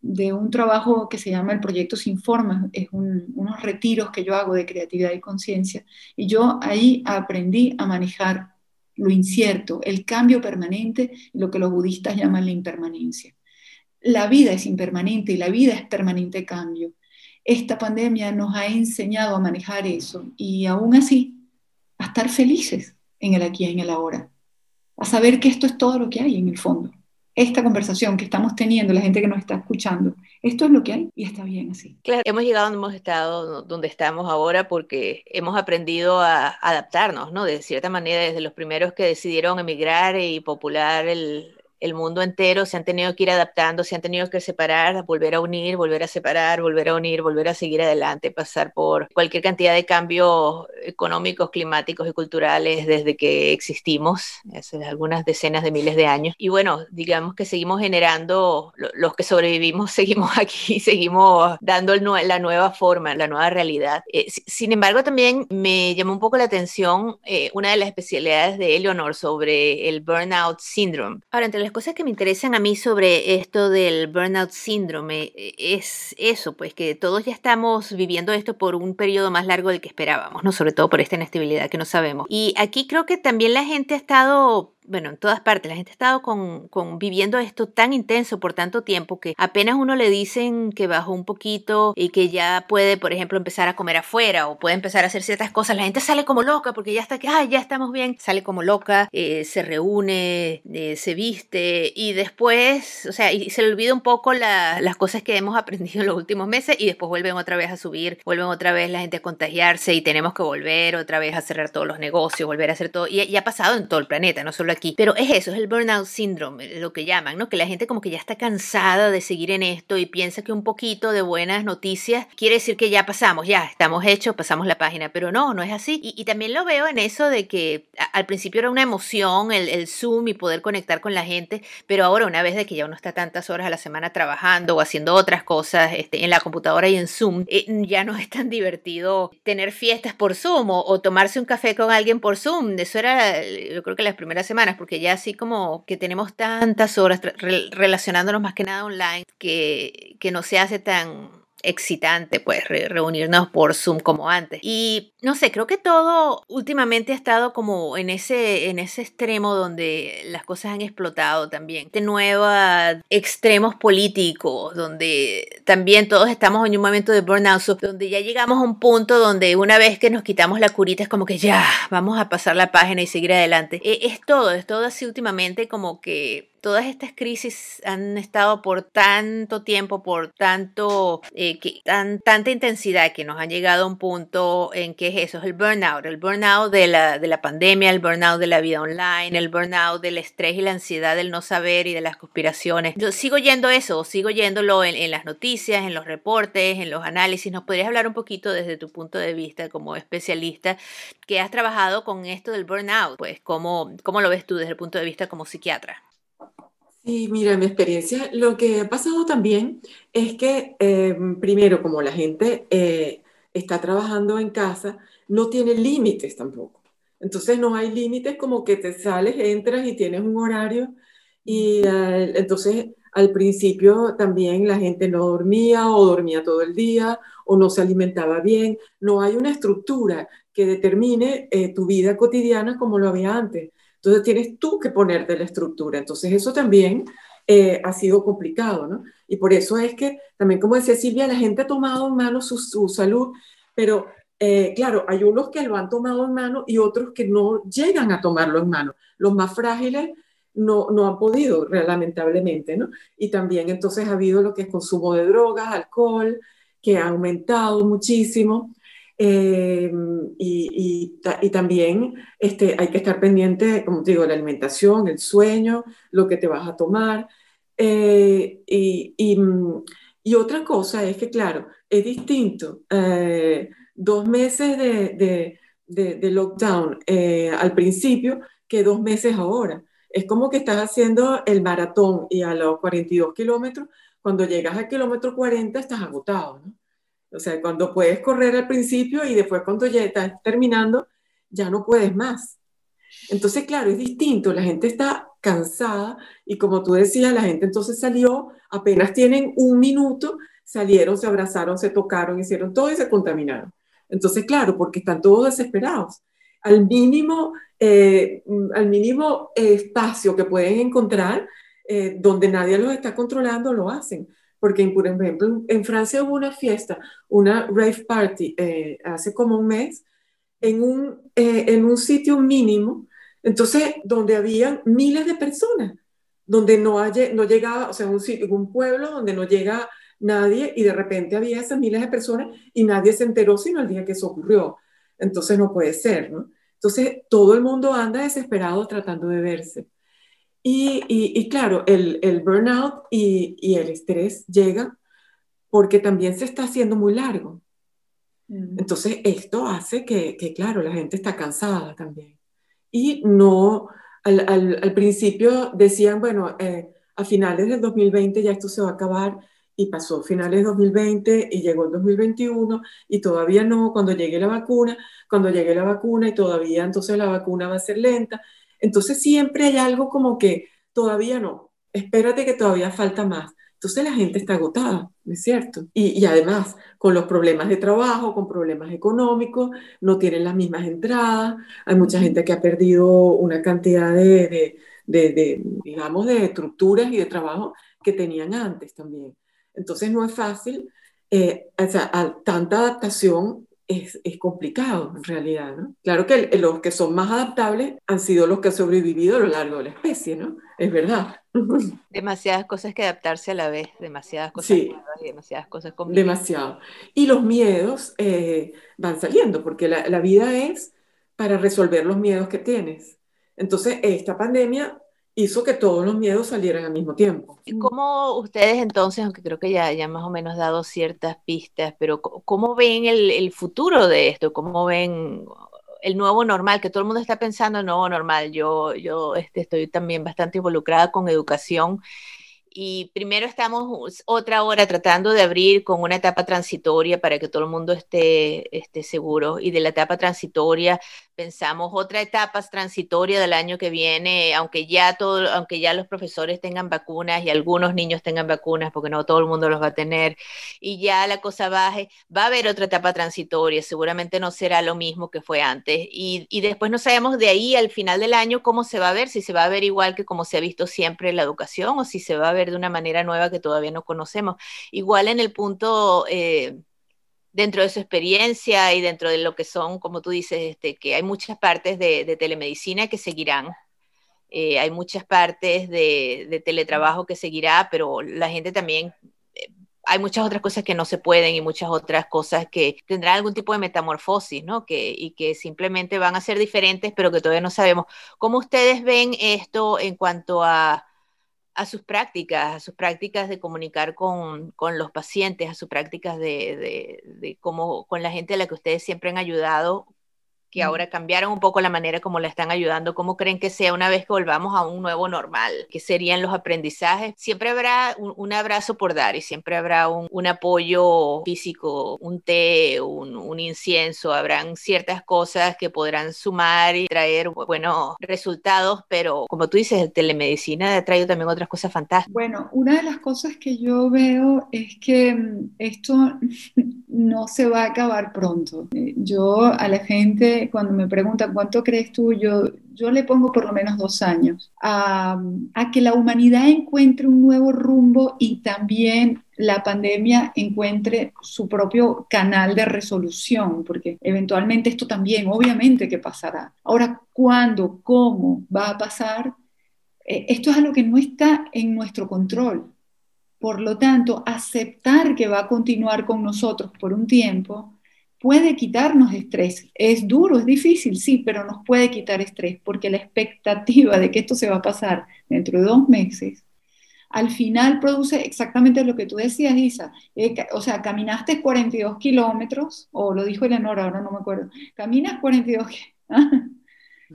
[SPEAKER 6] de un trabajo que se llama el Proyecto Sin Forma, es unos retiros que yo hago de creatividad y conciencia, y yo ahí aprendí a manejar lo incierto, el cambio permanente, lo que los budistas llaman la impermanencia. La vida es impermanente y la vida es permanente cambio esta pandemia nos ha enseñado a manejar eso y aún así a estar felices en el aquí y en el ahora, a saber que esto es todo lo que hay en el fondo. Esta conversación que estamos teniendo, la gente que nos está escuchando, esto es lo que hay y está bien así.
[SPEAKER 1] Claro, hemos llegado donde hemos estado, donde estamos ahora, porque hemos aprendido a adaptarnos, ¿no? De cierta manera, desde los primeros que decidieron emigrar y popular el, el mundo entero se han tenido que ir adaptando, se han tenido que separar, volver a unir, volver a separar, volver a unir, volver a seguir adelante, pasar por cualquier cantidad de cambios económicos, climáticos y culturales desde que existimos, hace algunas decenas de miles de años. Y bueno, digamos que seguimos generando, los que sobrevivimos seguimos aquí, seguimos dando la nueva forma, la nueva realidad. Eh, sin embargo, también me llamó un poco la atención eh, una de las especialidades de Eleonor sobre el burnout syndrome. Ahora, entre cosas que me interesan a mí sobre esto del burnout síndrome eh, es eso, pues que todos ya estamos viviendo esto por un periodo más largo del que esperábamos, ¿no? Sobre todo por esta inestabilidad que no sabemos. Y aquí creo que también la gente ha estado bueno, en todas partes, la gente ha estado con, con, viviendo esto tan intenso por tanto tiempo que apenas uno le dicen que bajó un poquito y que ya puede, por ejemplo, empezar a comer afuera o puede empezar a hacer ciertas cosas, la gente sale como loca porque ya está que, ah, ya estamos bien, sale como loca, eh, se reúne, eh, se viste y después, o sea, y se le olvida un poco las cosas que hemos aprendido en los últimos meses y después vuelven otra vez a subir, vuelven otra vez la gente a contagiarse y tenemos que volver otra vez a cerrar todos los negocios, volver a hacer todo, y, y ha pasado en todo el planeta, no solo aquí aquí. Pero es eso, es el burnout syndrome, lo que llaman, ¿no? Que la gente como que ya está cansada de seguir en esto y piensa que un poquito de buenas noticias quiere decir que ya pasamos, ya estamos hechos, pasamos la página. Pero no, no es así. Y, también lo veo en eso de que al principio era una emoción el, el, Zoom y poder conectar con la gente, pero ahora una vez de que ya uno está tantas horas a la semana trabajando o haciendo otras cosas este, en la computadora y en Zoom, eh, ya no es tan divertido tener fiestas por Zoom o, o tomarse un café con alguien por Zoom. Eso era, yo creo que las primeras semanas porque ya así como que tenemos tantas horas relacionándonos más que nada online que, que no se hace tan excitante pues reunirnos por Zoom como antes. Y no sé, creo que todo últimamente ha estado como en ese, en ese extremo donde las cosas han explotado también. De nuevo extremos políticos, donde también todos estamos en un momento de burnout, donde ya llegamos a un punto donde una vez que nos quitamos la curita es como que ya, vamos a pasar la página y seguir adelante. E, es todo, es todo así últimamente como que todas estas crisis han estado por tanto tiempo, por tanto, eh, que, tan, tanta intensidad que nos han llegado a un punto en que es eso, es el burnout, el burnout de la, de la pandemia, el burnout de la vida online, el burnout del estrés y la ansiedad del no saber y de las conspiraciones. Yo sigo yendo eso, sigo yéndolo en, en las noticias, en los reportes, en los análisis. ¿Nos podrías hablar un poquito desde tu punto de vista como especialista que has trabajado con esto del burnout? Pues, ¿cómo, cómo lo ves tú desde el punto de vista como psiquiatra?
[SPEAKER 5] Sí, mira, mi experiencia, lo que ha pasado también es que, eh, primero, como la gente eh, está trabajando en casa, no tiene límites tampoco. Entonces no hay límites como que te sales, entras y tienes un horario y entonces al principio también la gente no dormía o dormía todo el día o no se alimentaba bien. No hay una estructura que determine eh, tu vida cotidiana como lo había antes. Entonces tienes tú que ponerte la estructura. Entonces eso también eh, ha sido complicado, ¿no? Y por eso es que también, como decía Silvia, la gente ha tomado en mano su, salud, pero eh, claro, hay unos que lo han tomado en mano y otros que no llegan a tomarlo en mano. Los más frágiles no, no han podido, lamentablemente, ¿no? Y también entonces ha habido lo que es consumo de drogas, alcohol, que ha aumentado muchísimo. Eh, y, y, también este, hay que estar pendiente, como te digo, la alimentación, el sueño, lo que te vas a tomar. Eh, y, y, otra cosa es que, claro, es distinto. Eh, dos meses de, de, de, lockdown al principio que dos meses ahora. Es como que estás haciendo el maratón y a los 42 kilómetros, cuando llegas al kilómetro 40 estás agotado, ¿no? O sea, cuando puedes correr al principio y después cuando ya estás terminando, ya no puedes más. Entonces, claro, es distinto, la gente está cansada y como tú decías, la gente entonces salió, apenas tienen un minuto, salieron, se abrazaron, se tocaron, hicieron todo y se contaminaron. Entonces, claro, porque están todos desesperados. Al mínimo, eh, al mínimo espacio que pueden encontrar, eh, donde nadie los está controlando, lo hacen porque por ejemplo en Francia hubo una fiesta, una rave party eh, hace como un mes, en un, eh, en un sitio mínimo, entonces donde habían miles de personas, donde no, hay, no llegaba, o sea, un, sitio, un pueblo donde no llega nadie y de repente había esas miles de personas y nadie se enteró sino el día que eso ocurrió. Entonces no puede ser, ¿no? Entonces todo el mundo anda desesperado tratando de verse. Y, y, claro, el, el burnout y, y, el estrés llega porque también se está haciendo muy largo. Mm. Entonces esto hace que, que, claro, la gente está cansada también. Y no, al, al, al principio decían, bueno, eh, a finales del 2020 ya esto se va a acabar y pasó finales de 2020 y llegó el 2021 y todavía no, cuando llegue la vacuna, cuando llegue la vacuna y todavía entonces la vacuna va a ser lenta. Entonces siempre hay algo como que todavía no, espérate que todavía falta más. Entonces la gente está agotada, es cierto? Y, y, además, con los problemas de trabajo, con problemas económicos, no tienen las mismas entradas. Hay mucha gente que ha perdido una cantidad de, de, de, de digamos, de estructuras y de trabajo que tenían antes también. Entonces no es fácil, eh, o sea, tanta adaptación es, es, complicado en realidad, ¿no? Claro que los que son más adaptables han sido los que han sobrevivido a lo largo de la especie, ¿no? Es verdad.
[SPEAKER 1] Demasiadas cosas que adaptarse a la vez, demasiadas cosas
[SPEAKER 5] sí,
[SPEAKER 1] y demasiadas cosas complicadas.
[SPEAKER 5] Demasiado. Y los miedos eh, van saliendo, porque la, la vida es para resolver los miedos que tienes. Entonces, esta pandemia hizo que todos los miedos salieran al mismo tiempo.
[SPEAKER 1] ¿Cómo ustedes entonces, aunque creo que ya, ya más o menos dado ciertas pistas, pero cómo ven el, el, futuro de esto? ¿Cómo ven el nuevo normal? Que todo el mundo está pensando en nuevo normal. Yo, yo este, estoy también bastante involucrada con educación y primero estamos otra hora tratando de abrir con una etapa transitoria para que todo el mundo esté, esté seguro. Y de la etapa transitoria pensamos otra etapa transitoria del año que viene, aunque ya, todo, aunque ya los profesores tengan vacunas y algunos niños tengan vacunas, porque no todo el mundo los va a tener, y ya la cosa baje, va a haber otra etapa transitoria, seguramente no será lo mismo que fue antes. Y, y después no sabemos de ahí al final del año cómo se va a ver, si se va a ver igual que como se ha visto siempre la educación o si se va a ver de una manera nueva que todavía no conocemos. Igual en el punto, eh, dentro de su experiencia y dentro de lo que son, como tú dices, este, que hay muchas partes de, de telemedicina que seguirán. Eh, hay muchas partes de, de, teletrabajo que seguirá, pero la gente también, eh, hay muchas otras cosas que no se pueden y muchas otras cosas que tendrán algún tipo de metamorfosis, ¿no? Que, y que simplemente van a ser diferentes, pero que todavía no sabemos. ¿Cómo ustedes ven esto en cuanto a a sus prácticas, a sus prácticas de comunicar con, con los pacientes, a sus prácticas de, de, de, cómo con la gente a la que ustedes siempre han ayudado, que ahora cambiaron un poco la manera como la están ayudando. ¿Cómo creen que sea una vez que volvamos a un nuevo normal? ¿Qué serían los aprendizajes? Siempre habrá un, un abrazo por dar y siempre habrá un, un apoyo físico, un té, un, un, incienso, habrán ciertas cosas que podrán sumar y traer buenos resultados, pero como tú dices, el telemedicina ha traído también otras cosas fantásticas.
[SPEAKER 6] Bueno, una de las cosas que yo veo es que esto no se va a acabar pronto. Yo a la gente cuando me preguntan cuánto crees tú, yo, yo le pongo por lo menos dos años a, a que la humanidad encuentre un nuevo rumbo y también la pandemia encuentre su propio canal de resolución, porque eventualmente esto también, obviamente que pasará. Ahora, ¿cuándo, cómo va a pasar? Eh, esto es algo que no está en nuestro control. Por lo tanto, aceptar que va a continuar con nosotros por un tiempo puede quitarnos estrés. Es duro, es difícil, sí, pero nos puede quitar estrés porque la expectativa de que esto se va a pasar dentro de dos meses, al final produce exactamente lo que tú decías, Isa. Eh, o sea, caminaste 42 kilómetros, o lo dijo Eleonora, ahora no me acuerdo, caminas 42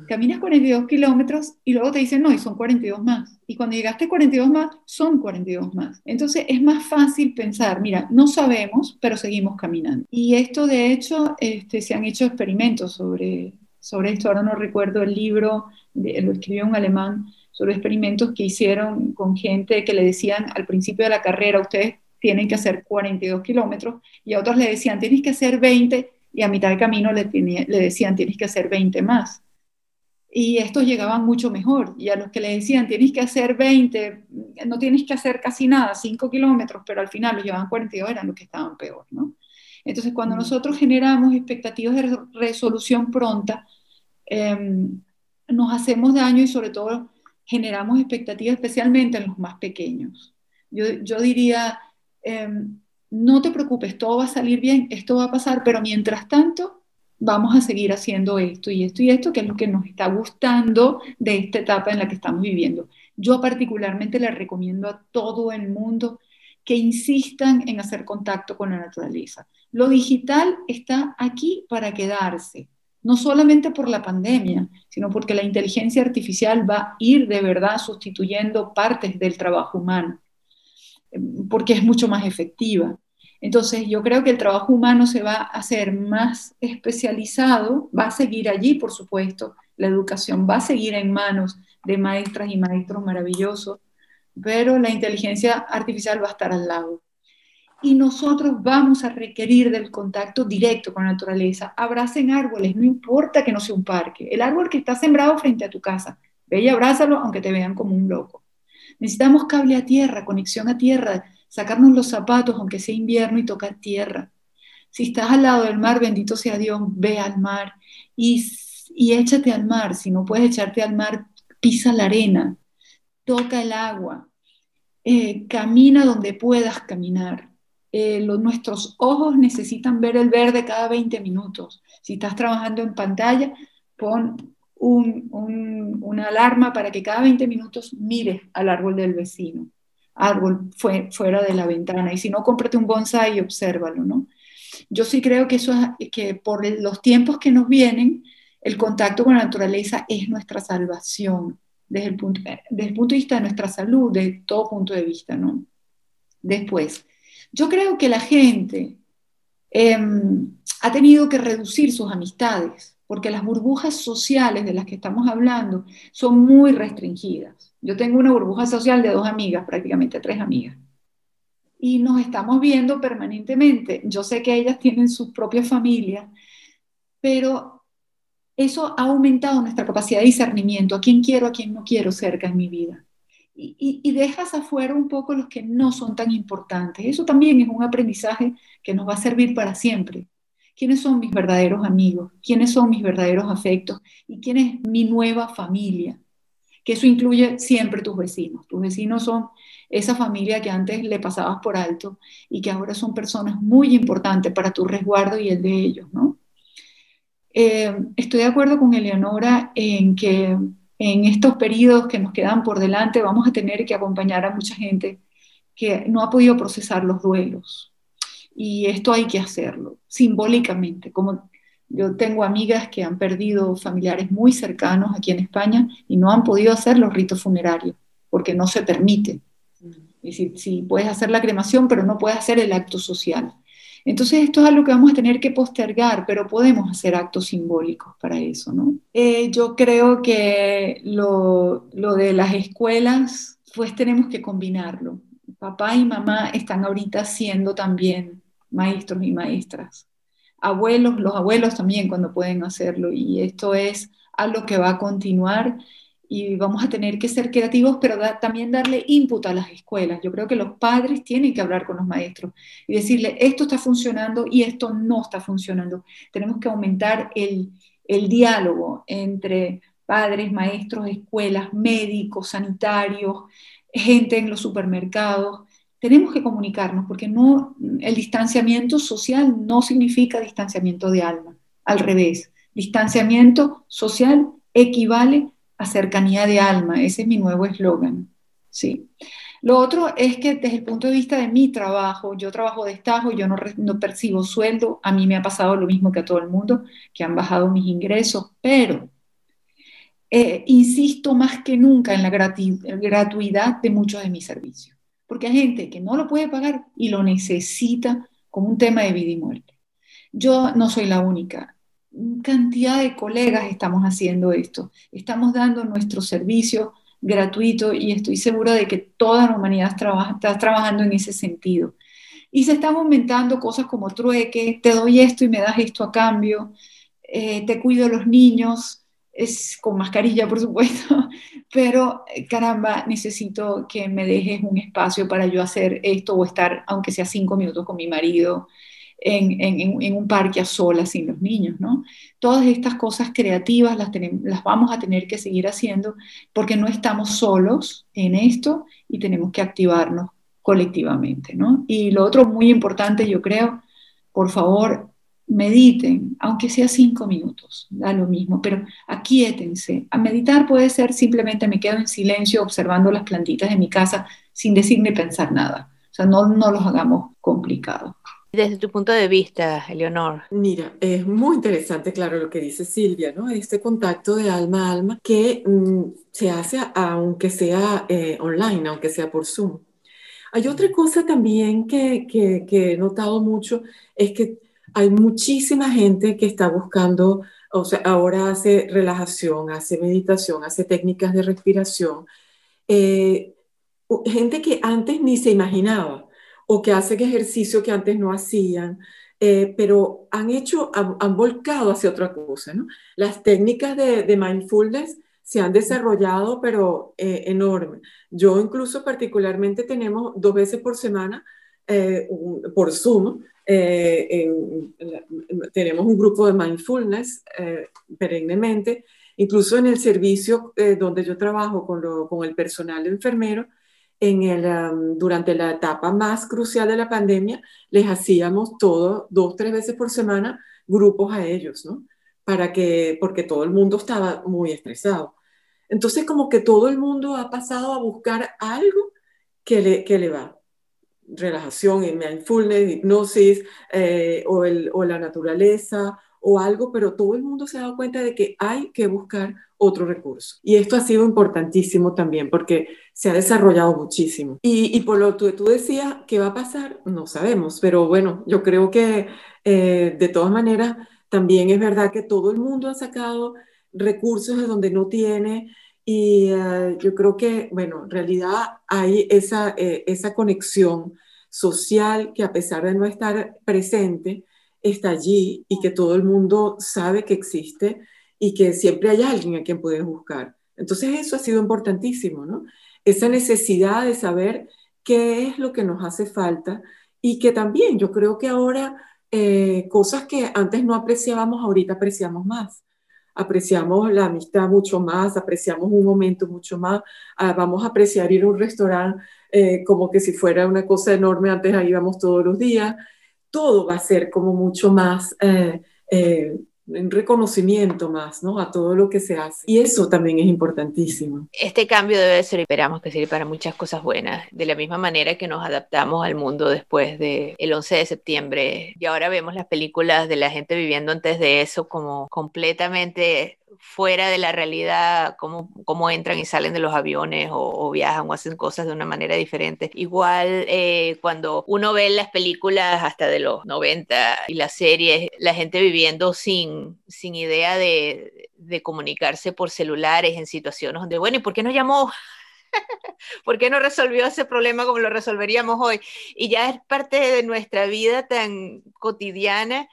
[SPEAKER 6] Caminas 42 kilómetros y luego te dicen, no, y son 42 más. Y cuando llegaste a 42 más, son 42 más. Entonces es más fácil pensar, mira, no sabemos, pero seguimos caminando. Y esto, de hecho, este, se han hecho experimentos sobre, sobre esto. Ahora no recuerdo el libro, lo escribió un alemán, sobre experimentos que hicieron con gente que le decían al principio de la carrera, ustedes tienen que hacer 42 kilómetros, y a otros le decían, tienes que hacer 20, y a mitad de camino le, le decían, tienes que hacer 20 más y estos llegaban mucho mejor. Y a los que le decían, tienes que hacer 20, no tienes que hacer casi nada, 5 kilómetros, pero al final los llevaban 42, eran los que estaban peor, ¿no? Entonces, cuando nosotros generamos expectativas de resolución pronta, em, nos hacemos daño y sobre todo generamos expectativas especialmente en los más pequeños. Yo, yo diría, em, no te preocupes, todo va a salir bien, esto va a pasar, pero mientras tanto, vamos a seguir haciendo esto y esto y esto, que es lo que nos está gustando de esta etapa en la que estamos viviendo. Yo particularmente le recomiendo a todo el mundo que insistan en hacer contacto con la naturaleza. Lo digital está aquí para quedarse, no solamente por la pandemia, sino porque la inteligencia artificial va a ir de verdad sustituyendo partes del trabajo humano, porque es mucho más efectiva. Entonces, yo creo que el trabajo humano se va a hacer más especializado, va a seguir allí, por supuesto, la educación va a seguir en manos de maestras y maestros maravillosos, pero la inteligencia artificial va a estar al lado. Y nosotros vamos a requerir del contacto directo con la naturaleza. Abracen árboles, no importa que no sea un parque. El árbol que está sembrado frente a tu casa, ve y abrázalo aunque te vean como un loco. Necesitamos cable a tierra, conexión a tierra, sacarnos los zapatos, aunque sea invierno, y tocar tierra. Si estás al lado del mar, bendito sea Dios, ve al mar y, échate al mar. Si no puedes echarte al mar, pisa la arena, toca el agua, eh, camina donde puedas caminar. Eh, nuestros ojos necesitan ver el verde cada 20 minutos. Si estás trabajando en pantalla, pon una alarma para que cada 20 minutos mires al árbol del vecino árbol fue, fuera de la ventana. Y si no, cómprate un bonsai y obsérvalo, ¿no? Yo sí creo que, eso es, que por los tiempos que nos vienen, el contacto con la naturaleza es nuestra salvación desde el punto, desde el punto de vista de nuestra salud, de todo punto de vista, ¿no? Después, yo creo que la gente em, ha tenido que reducir sus amistades, porque las burbujas sociales de las que estamos hablando son muy restringidas. Yo tengo una burbuja social de dos amigas, prácticamente tres amigas. Y nos estamos viendo permanentemente. Yo sé que ellas tienen su propia familia, pero eso ha aumentado nuestra capacidad de discernimiento, a quién quiero, a quién no quiero cerca en mi vida. Y, y, dejas afuera un poco los que no son tan importantes. Eso también es un aprendizaje que nos va a servir para siempre. ¿Quiénes son mis verdaderos amigos? ¿Quiénes son mis verdaderos afectos? ¿Y quién es mi nueva familia? Que eso incluye siempre tus vecinos. Tus vecinos son esa familia que antes le pasabas por alto y que ahora son personas muy importantes para tu resguardo y el de ellos, ¿no? Eh, estoy de acuerdo con Eleonora en que en estos periodos que nos quedan por delante vamos a tener que acompañar a mucha gente que no ha podido procesar los duelos. Y esto hay que hacerlo simbólicamente, como yo tengo amigas que han perdido familiares muy cercanos aquí en España y no han podido hacer los ritos funerarios porque no se permite. Es decir, sí, puedes hacer la cremación, pero no puedes hacer el acto social. Entonces esto es algo que vamos a tener que postergar, pero podemos hacer actos simbólicos para eso, ¿no? Eh, yo creo que lo, lo de las escuelas, pues tenemos que combinarlo. Papá y mamá están ahorita siendo también maestros y maestras abuelos, los abuelos también cuando pueden hacerlo. Y esto es algo que va a continuar y vamos a tener que ser creativos, pero también darle input a las escuelas. Yo creo que los padres tienen que hablar con los maestros y decirle, esto está funcionando y esto no está funcionando. Tenemos que aumentar el, el diálogo entre padres, maestros, escuelas, médicos, sanitarios, gente en los supermercados, tenemos que comunicarnos porque no, el distanciamiento social no significa distanciamiento de alma, al revés, distanciamiento social equivale a cercanía de alma, ese es mi nuevo eslogan. Sí. Lo otro es que desde el punto de vista de mi trabajo, yo trabajo de estajo, yo no, no percibo sueldo, a mí me ha pasado lo mismo que a todo el mundo, que han bajado mis ingresos, pero eh, insisto más que nunca en la gratuidad de muchos de mis servicios porque hay gente que no lo puede pagar y lo necesita como un tema de vida y muerte. Yo no soy la única. Cantidad de colegas estamos haciendo esto. Estamos dando nuestro servicio gratuito y estoy segura de que toda la humanidad está trabajando en ese sentido. Y se están aumentando cosas como trueque, te doy esto y me das esto a cambio, eh, te cuido a los niños, es con mascarilla, por supuesto, pero eh, caramba, necesito que me dejes un espacio para yo hacer esto o estar, aunque sea cinco minutos con mi marido, en, un parque a solas sin los niños, ¿no? Todas estas cosas creativas las, las vamos a tener que seguir haciendo porque no estamos solos en esto y tenemos que activarnos colectivamente, ¿no? Y lo otro muy importante, yo creo, por favor, mediten, aunque sea cinco minutos, da lo mismo, pero aquíétense. A meditar puede ser simplemente me quedo en silencio observando las plantitas de mi casa sin decir ni pensar nada. O sea, no, no los hagamos complicados.
[SPEAKER 1] Desde tu punto de vista, Eleonor.
[SPEAKER 5] Mira, es muy interesante, claro, lo que dice Silvia, ¿no? Este contacto de alma a alma que mm, se hace aunque sea eh, online, aunque sea por Zoom. Hay otra cosa también que, que, que he notado mucho, es que hay muchísima gente que está buscando, o sea, ahora hace relajación, hace meditación, hace técnicas de respiración. Eh, gente que antes ni se imaginaba o que hacen ejercicio que antes no hacían, eh, pero han hecho, han, volcado hacia otra cosa, ¿no? Las técnicas de, de mindfulness se han desarrollado, pero eh, enorme. Yo incluso particularmente tenemos dos veces por semana por Zoom eh, tenemos un grupo de mindfulness eh, perennemente, incluso en el servicio eh, donde yo trabajo con, con, el personal enfermero, en el, um, durante la etapa más crucial de la pandemia, les hacíamos todo, dos, tres veces por semana, grupos a ellos, ¿no? Para que, porque todo el mundo estaba muy estresado. Entonces, como que todo el mundo ha pasado a buscar algo que le, que le va relajación, en mindfulness, hipnosis eh, o, el, o, la naturaleza o algo, pero todo el mundo se ha dado cuenta de que hay que buscar otro recurso. Y esto ha sido importantísimo también porque se ha desarrollado muchísimo. Y, y por lo que tú decías, ¿qué va a pasar? No sabemos, pero bueno, yo creo que eh, de todas maneras también es verdad que todo el mundo ha sacado recursos de donde no tiene y eh, yo creo que, bueno, en realidad hay esa, eh, esa conexión social que a pesar de no estar presente, está allí y que todo el mundo sabe que existe y que siempre hay alguien a quien puedes buscar. Entonces eso ha sido importantísimo, ¿no? Esa necesidad de saber qué es lo que nos hace falta y que también yo creo que ahora eh, cosas que antes no apreciábamos, ahorita apreciamos más apreciamos la amistad mucho más, apreciamos un momento mucho más, ah, vamos a apreciar ir a un restaurante eh, como que si fuera una cosa enorme, antes ahí íbamos todos los días, todo va a ser como mucho más eh, eh, un reconocimiento más, ¿no? A todo lo que se hace. Y eso también es importantísimo.
[SPEAKER 1] Este cambio debe ser, esperamos que sirva para muchas cosas buenas, de la misma manera que nos adaptamos al mundo después del el 11 de septiembre. Y ahora vemos las películas de la gente viviendo antes de eso como completamente fuera de la realidad, cómo, cómo entran y salen de los aviones o, viajan o hacen cosas de una manera diferente. Igual eh, cuando uno ve las películas hasta de los 90 y las series, la gente viviendo sin, sin idea de, de comunicarse por celulares en situaciones donde, bueno, ¿y por qué no llamó? ¿Por qué no resolvió ese problema como lo resolveríamos hoy? Y ya es parte de nuestra vida tan cotidiana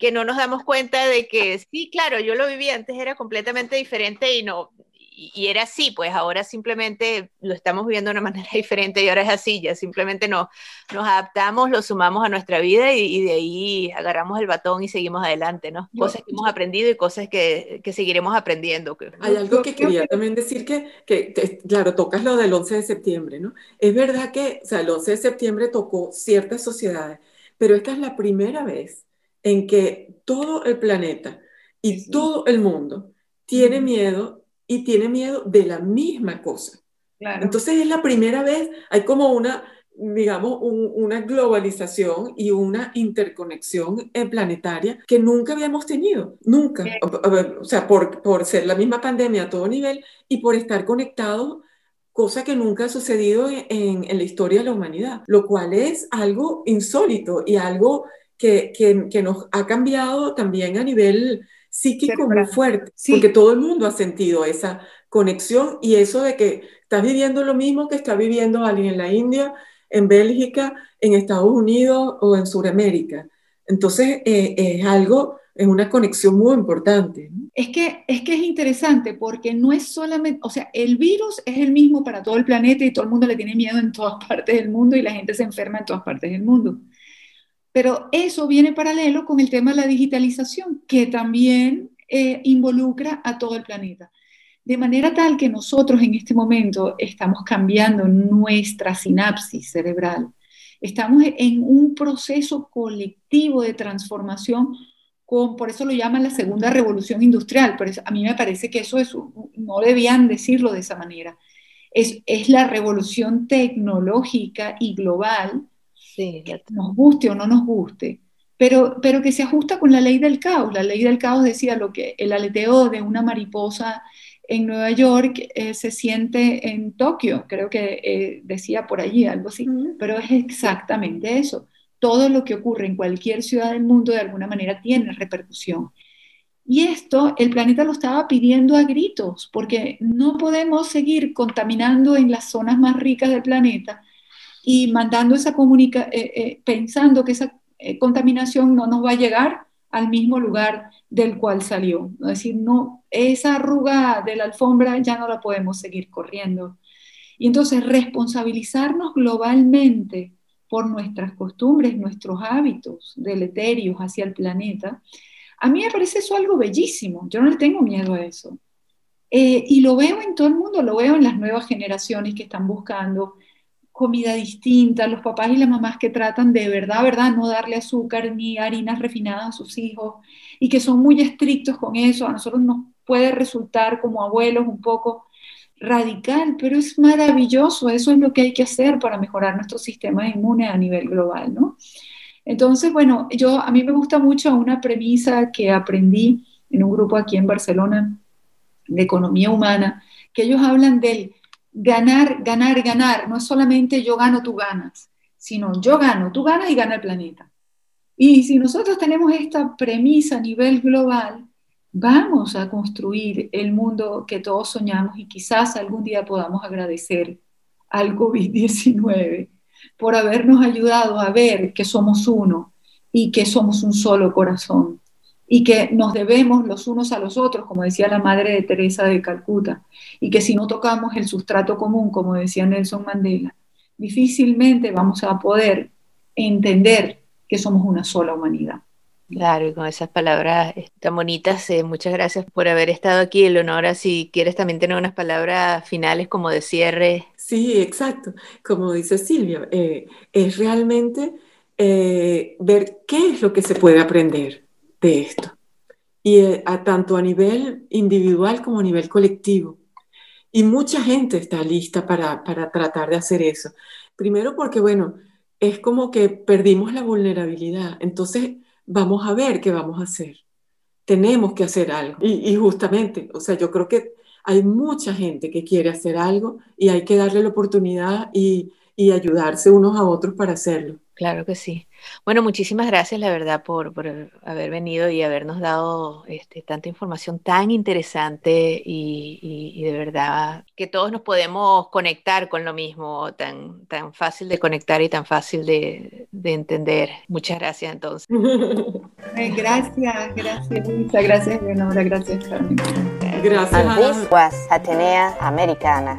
[SPEAKER 1] que no nos damos cuenta de que sí, claro, yo lo viví antes, era completamente diferente y no, y, era así, pues ahora simplemente lo estamos viviendo de una manera diferente y ahora es así, ya simplemente nos, nos adaptamos, lo sumamos a nuestra vida y, de ahí agarramos el batón y seguimos adelante, ¿no? Cosas que hemos aprendido y cosas que, que seguiremos aprendiendo.
[SPEAKER 5] Hay algo que quería también decir que, que, claro, tocas lo del 11 de septiembre, ¿no? Es verdad que, o sea, el 11 de septiembre tocó ciertas sociedades, pero esta es la primera vez en que todo el planeta y todo el mundo tiene miedo y tiene miedo de la misma cosa. Entonces es la primera vez, hay como una, digamos, una globalización y una interconexión planetaria que nunca habíamos tenido, nunca. O, sea, por, por ser la misma pandemia a todo nivel y por estar conectados cosa que nunca ha sucedido en, en, la historia de la humanidad, lo cual es algo insólito y algo que, que, nos ha cambiado también a nivel psíquico muy fuerte, porque todo el mundo ha sentido esa conexión y eso de que estás viviendo lo mismo que está viviendo alguien en la India, en Bélgica, en Estados Unidos o en Sudamérica. Entonces, eh, es algo, es una conexión muy importante.
[SPEAKER 6] Es que, es que es interesante porque no es solamente, o sea, el virus es el mismo para todo el planeta y todo el mundo le tiene miedo en todas partes del mundo y la gente se enferma en todas partes del mundo. Pero eso viene paralelo con el tema de la digitalización, que también eh, involucra a todo el planeta. De manera tal que nosotros en este momento estamos cambiando nuestra sinapsis cerebral. Estamos en un proceso colectivo de transformación, por eso lo llaman la segunda revolución industrial, pero a mí me parece que eso es, no debían decirlo de esa manera. Es la revolución tecnológica y global, sí, nos guste o no nos guste, pero, pero que se ajusta con la ley del caos. La ley del caos decía lo que el aleteo de una mariposa en Nueva York eh, se siente en Tokio, creo que eh, decía por allí algo así, pero es exactamente eso. Todo lo que ocurre en cualquier ciudad del mundo de alguna manera tiene repercusión. Y esto el planeta lo estaba pidiendo a gritos, porque no podemos seguir contaminando en las zonas más ricas del planeta y mandando esa comunica eh, pensando que esa contaminación no nos va a llegar al mismo lugar del cual salió. Es decir, no, esa arruga de la alfombra ya no la podemos seguir corriendo. Y entonces responsabilizarnos globalmente por nuestras costumbres, nuestros hábitos deleterios hacia el planeta, a mí me parece eso algo bellísimo. Yo no le tengo miedo a eso. Eh, y lo veo en todo el mundo, lo veo en las nuevas generaciones que están buscando comida distinta, los papás y las mamás que tratan de verdad, verdad, no darle azúcar ni harinas refinadas a sus hijos y que son muy estrictos con eso, a nosotros nos puede resultar como abuelos un poco radical, pero es maravilloso, eso es lo que hay que hacer para mejorar nuestro sistema inmune a nivel global, ¿no? Entonces, bueno, yo a mí me gusta mucho una premisa que aprendí en un grupo aquí en Barcelona de economía humana, que ellos hablan del ganar, ganar, ganar. No es solamente yo gano, tú ganas, sino yo gano, tú ganas y gana el planeta. Y si nosotros tenemos esta premisa a nivel global, vamos a construir el mundo que todos soñamos y quizás algún día podamos agradecer al COVID-19 por habernos ayudado a ver que somos uno y que somos un solo corazón y que nos debemos los unos a los otros, como decía la madre de Teresa de Calcuta, y que si no tocamos el sustrato común, como decía Nelson Mandela, difícilmente vamos a poder entender que somos una sola humanidad.
[SPEAKER 1] Claro, y con esas palabras tan bonitas, eh, muchas gracias por haber estado aquí, Eleonora. Si quieres también tener unas palabras finales como de cierre.
[SPEAKER 5] Sí, exacto. Como dice Silvia, eh, es realmente eh, ver qué es lo que se puede aprender de esto. Y eh, a, tanto a nivel individual como a nivel colectivo. Y mucha gente está lista para, para tratar de hacer eso. Primero porque, bueno, es como que perdimos la vulnerabilidad. Entonces, vamos a ver qué vamos a hacer. Tenemos que hacer algo. Y, y, justamente, o sea, yo creo que hay mucha gente que quiere hacer algo y hay que darle la oportunidad y, y ayudarse unos a otros para hacerlo.
[SPEAKER 1] Claro que sí. Bueno, muchísimas gracias, la verdad, por, haber venido y habernos dado este, tanta información tan interesante y, de verdad que todos nos podemos conectar con lo mismo, tan, tan fácil de conectar y tan fácil de, entender. Muchas gracias, entonces.
[SPEAKER 6] gracias, gracias, Luisa, gracias, Leonora, gracias, Carmen.
[SPEAKER 3] Gracias. Atenea Americana.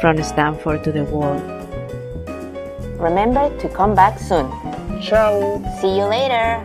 [SPEAKER 1] From Stanford to the world.
[SPEAKER 3] Remember to come back soon.
[SPEAKER 2] Ciao.
[SPEAKER 3] See you later.